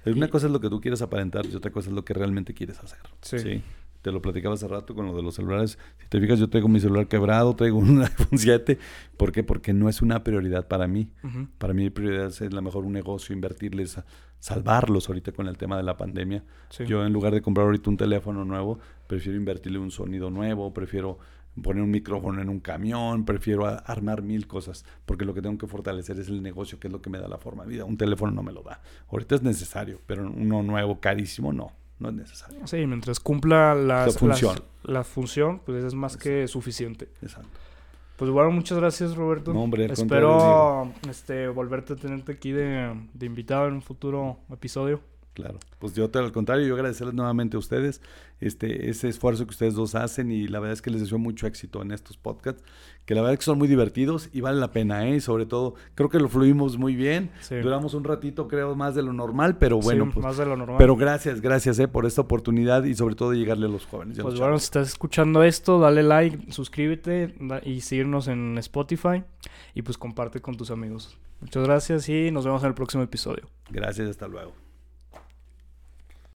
Una Y- cosa es lo que tú quieres aparentar y otra cosa es lo que realmente quieres hacer. Sí. Te lo platicaba hace rato con lo de los celulares. Si te fijas, yo traigo mi celular quebrado, traigo un iPhone 7. ¿Por qué? Porque no es una prioridad para mí. Para mí, mi prioridad es la mejor un negocio, invertirles, a- salvarlos ahorita con el tema de la pandemia. Sí. Yo, en lugar de comprar ahorita un teléfono nuevo, prefiero invertirle un sonido nuevo, prefiero poner un micrófono en un camión, prefiero a- armar mil cosas, porque lo que tengo que fortalecer es el negocio, que es lo que me da la forma de vida. Un teléfono no me lo da. Ahorita es necesario, pero uno nuevo, carísimo, no, no es necesario. Sí, mientras cumpla las, La función. las- la función, pues es más que suficiente. Exacto. Pues bueno, muchas gracias Roberto. No, hombre, Espero este, volverte a tenerte aquí de, de invitado en un futuro episodio. Claro, pues yo al contrario, yo agradecerles nuevamente a ustedes este, ese esfuerzo que ustedes dos hacen y la verdad es que les deseo mucho éxito en estos podcasts, que la verdad es que son muy divertidos y vale la pena, ¿eh? Sobre todo, creo que lo fluimos muy bien, duramos un ratito creo más de lo normal, pero bueno, pues, más de lo normal. pero gracias, gracias ¿eh? por esta oportunidad y sobre todo de llegarle a los jóvenes. Pues bueno, si estás escuchando esto, dale like, suscríbete y seguirnos en Spotify y pues comparte con tus amigos. Muchas gracias y nos vemos en el próximo episodio. Gracias, hasta luego.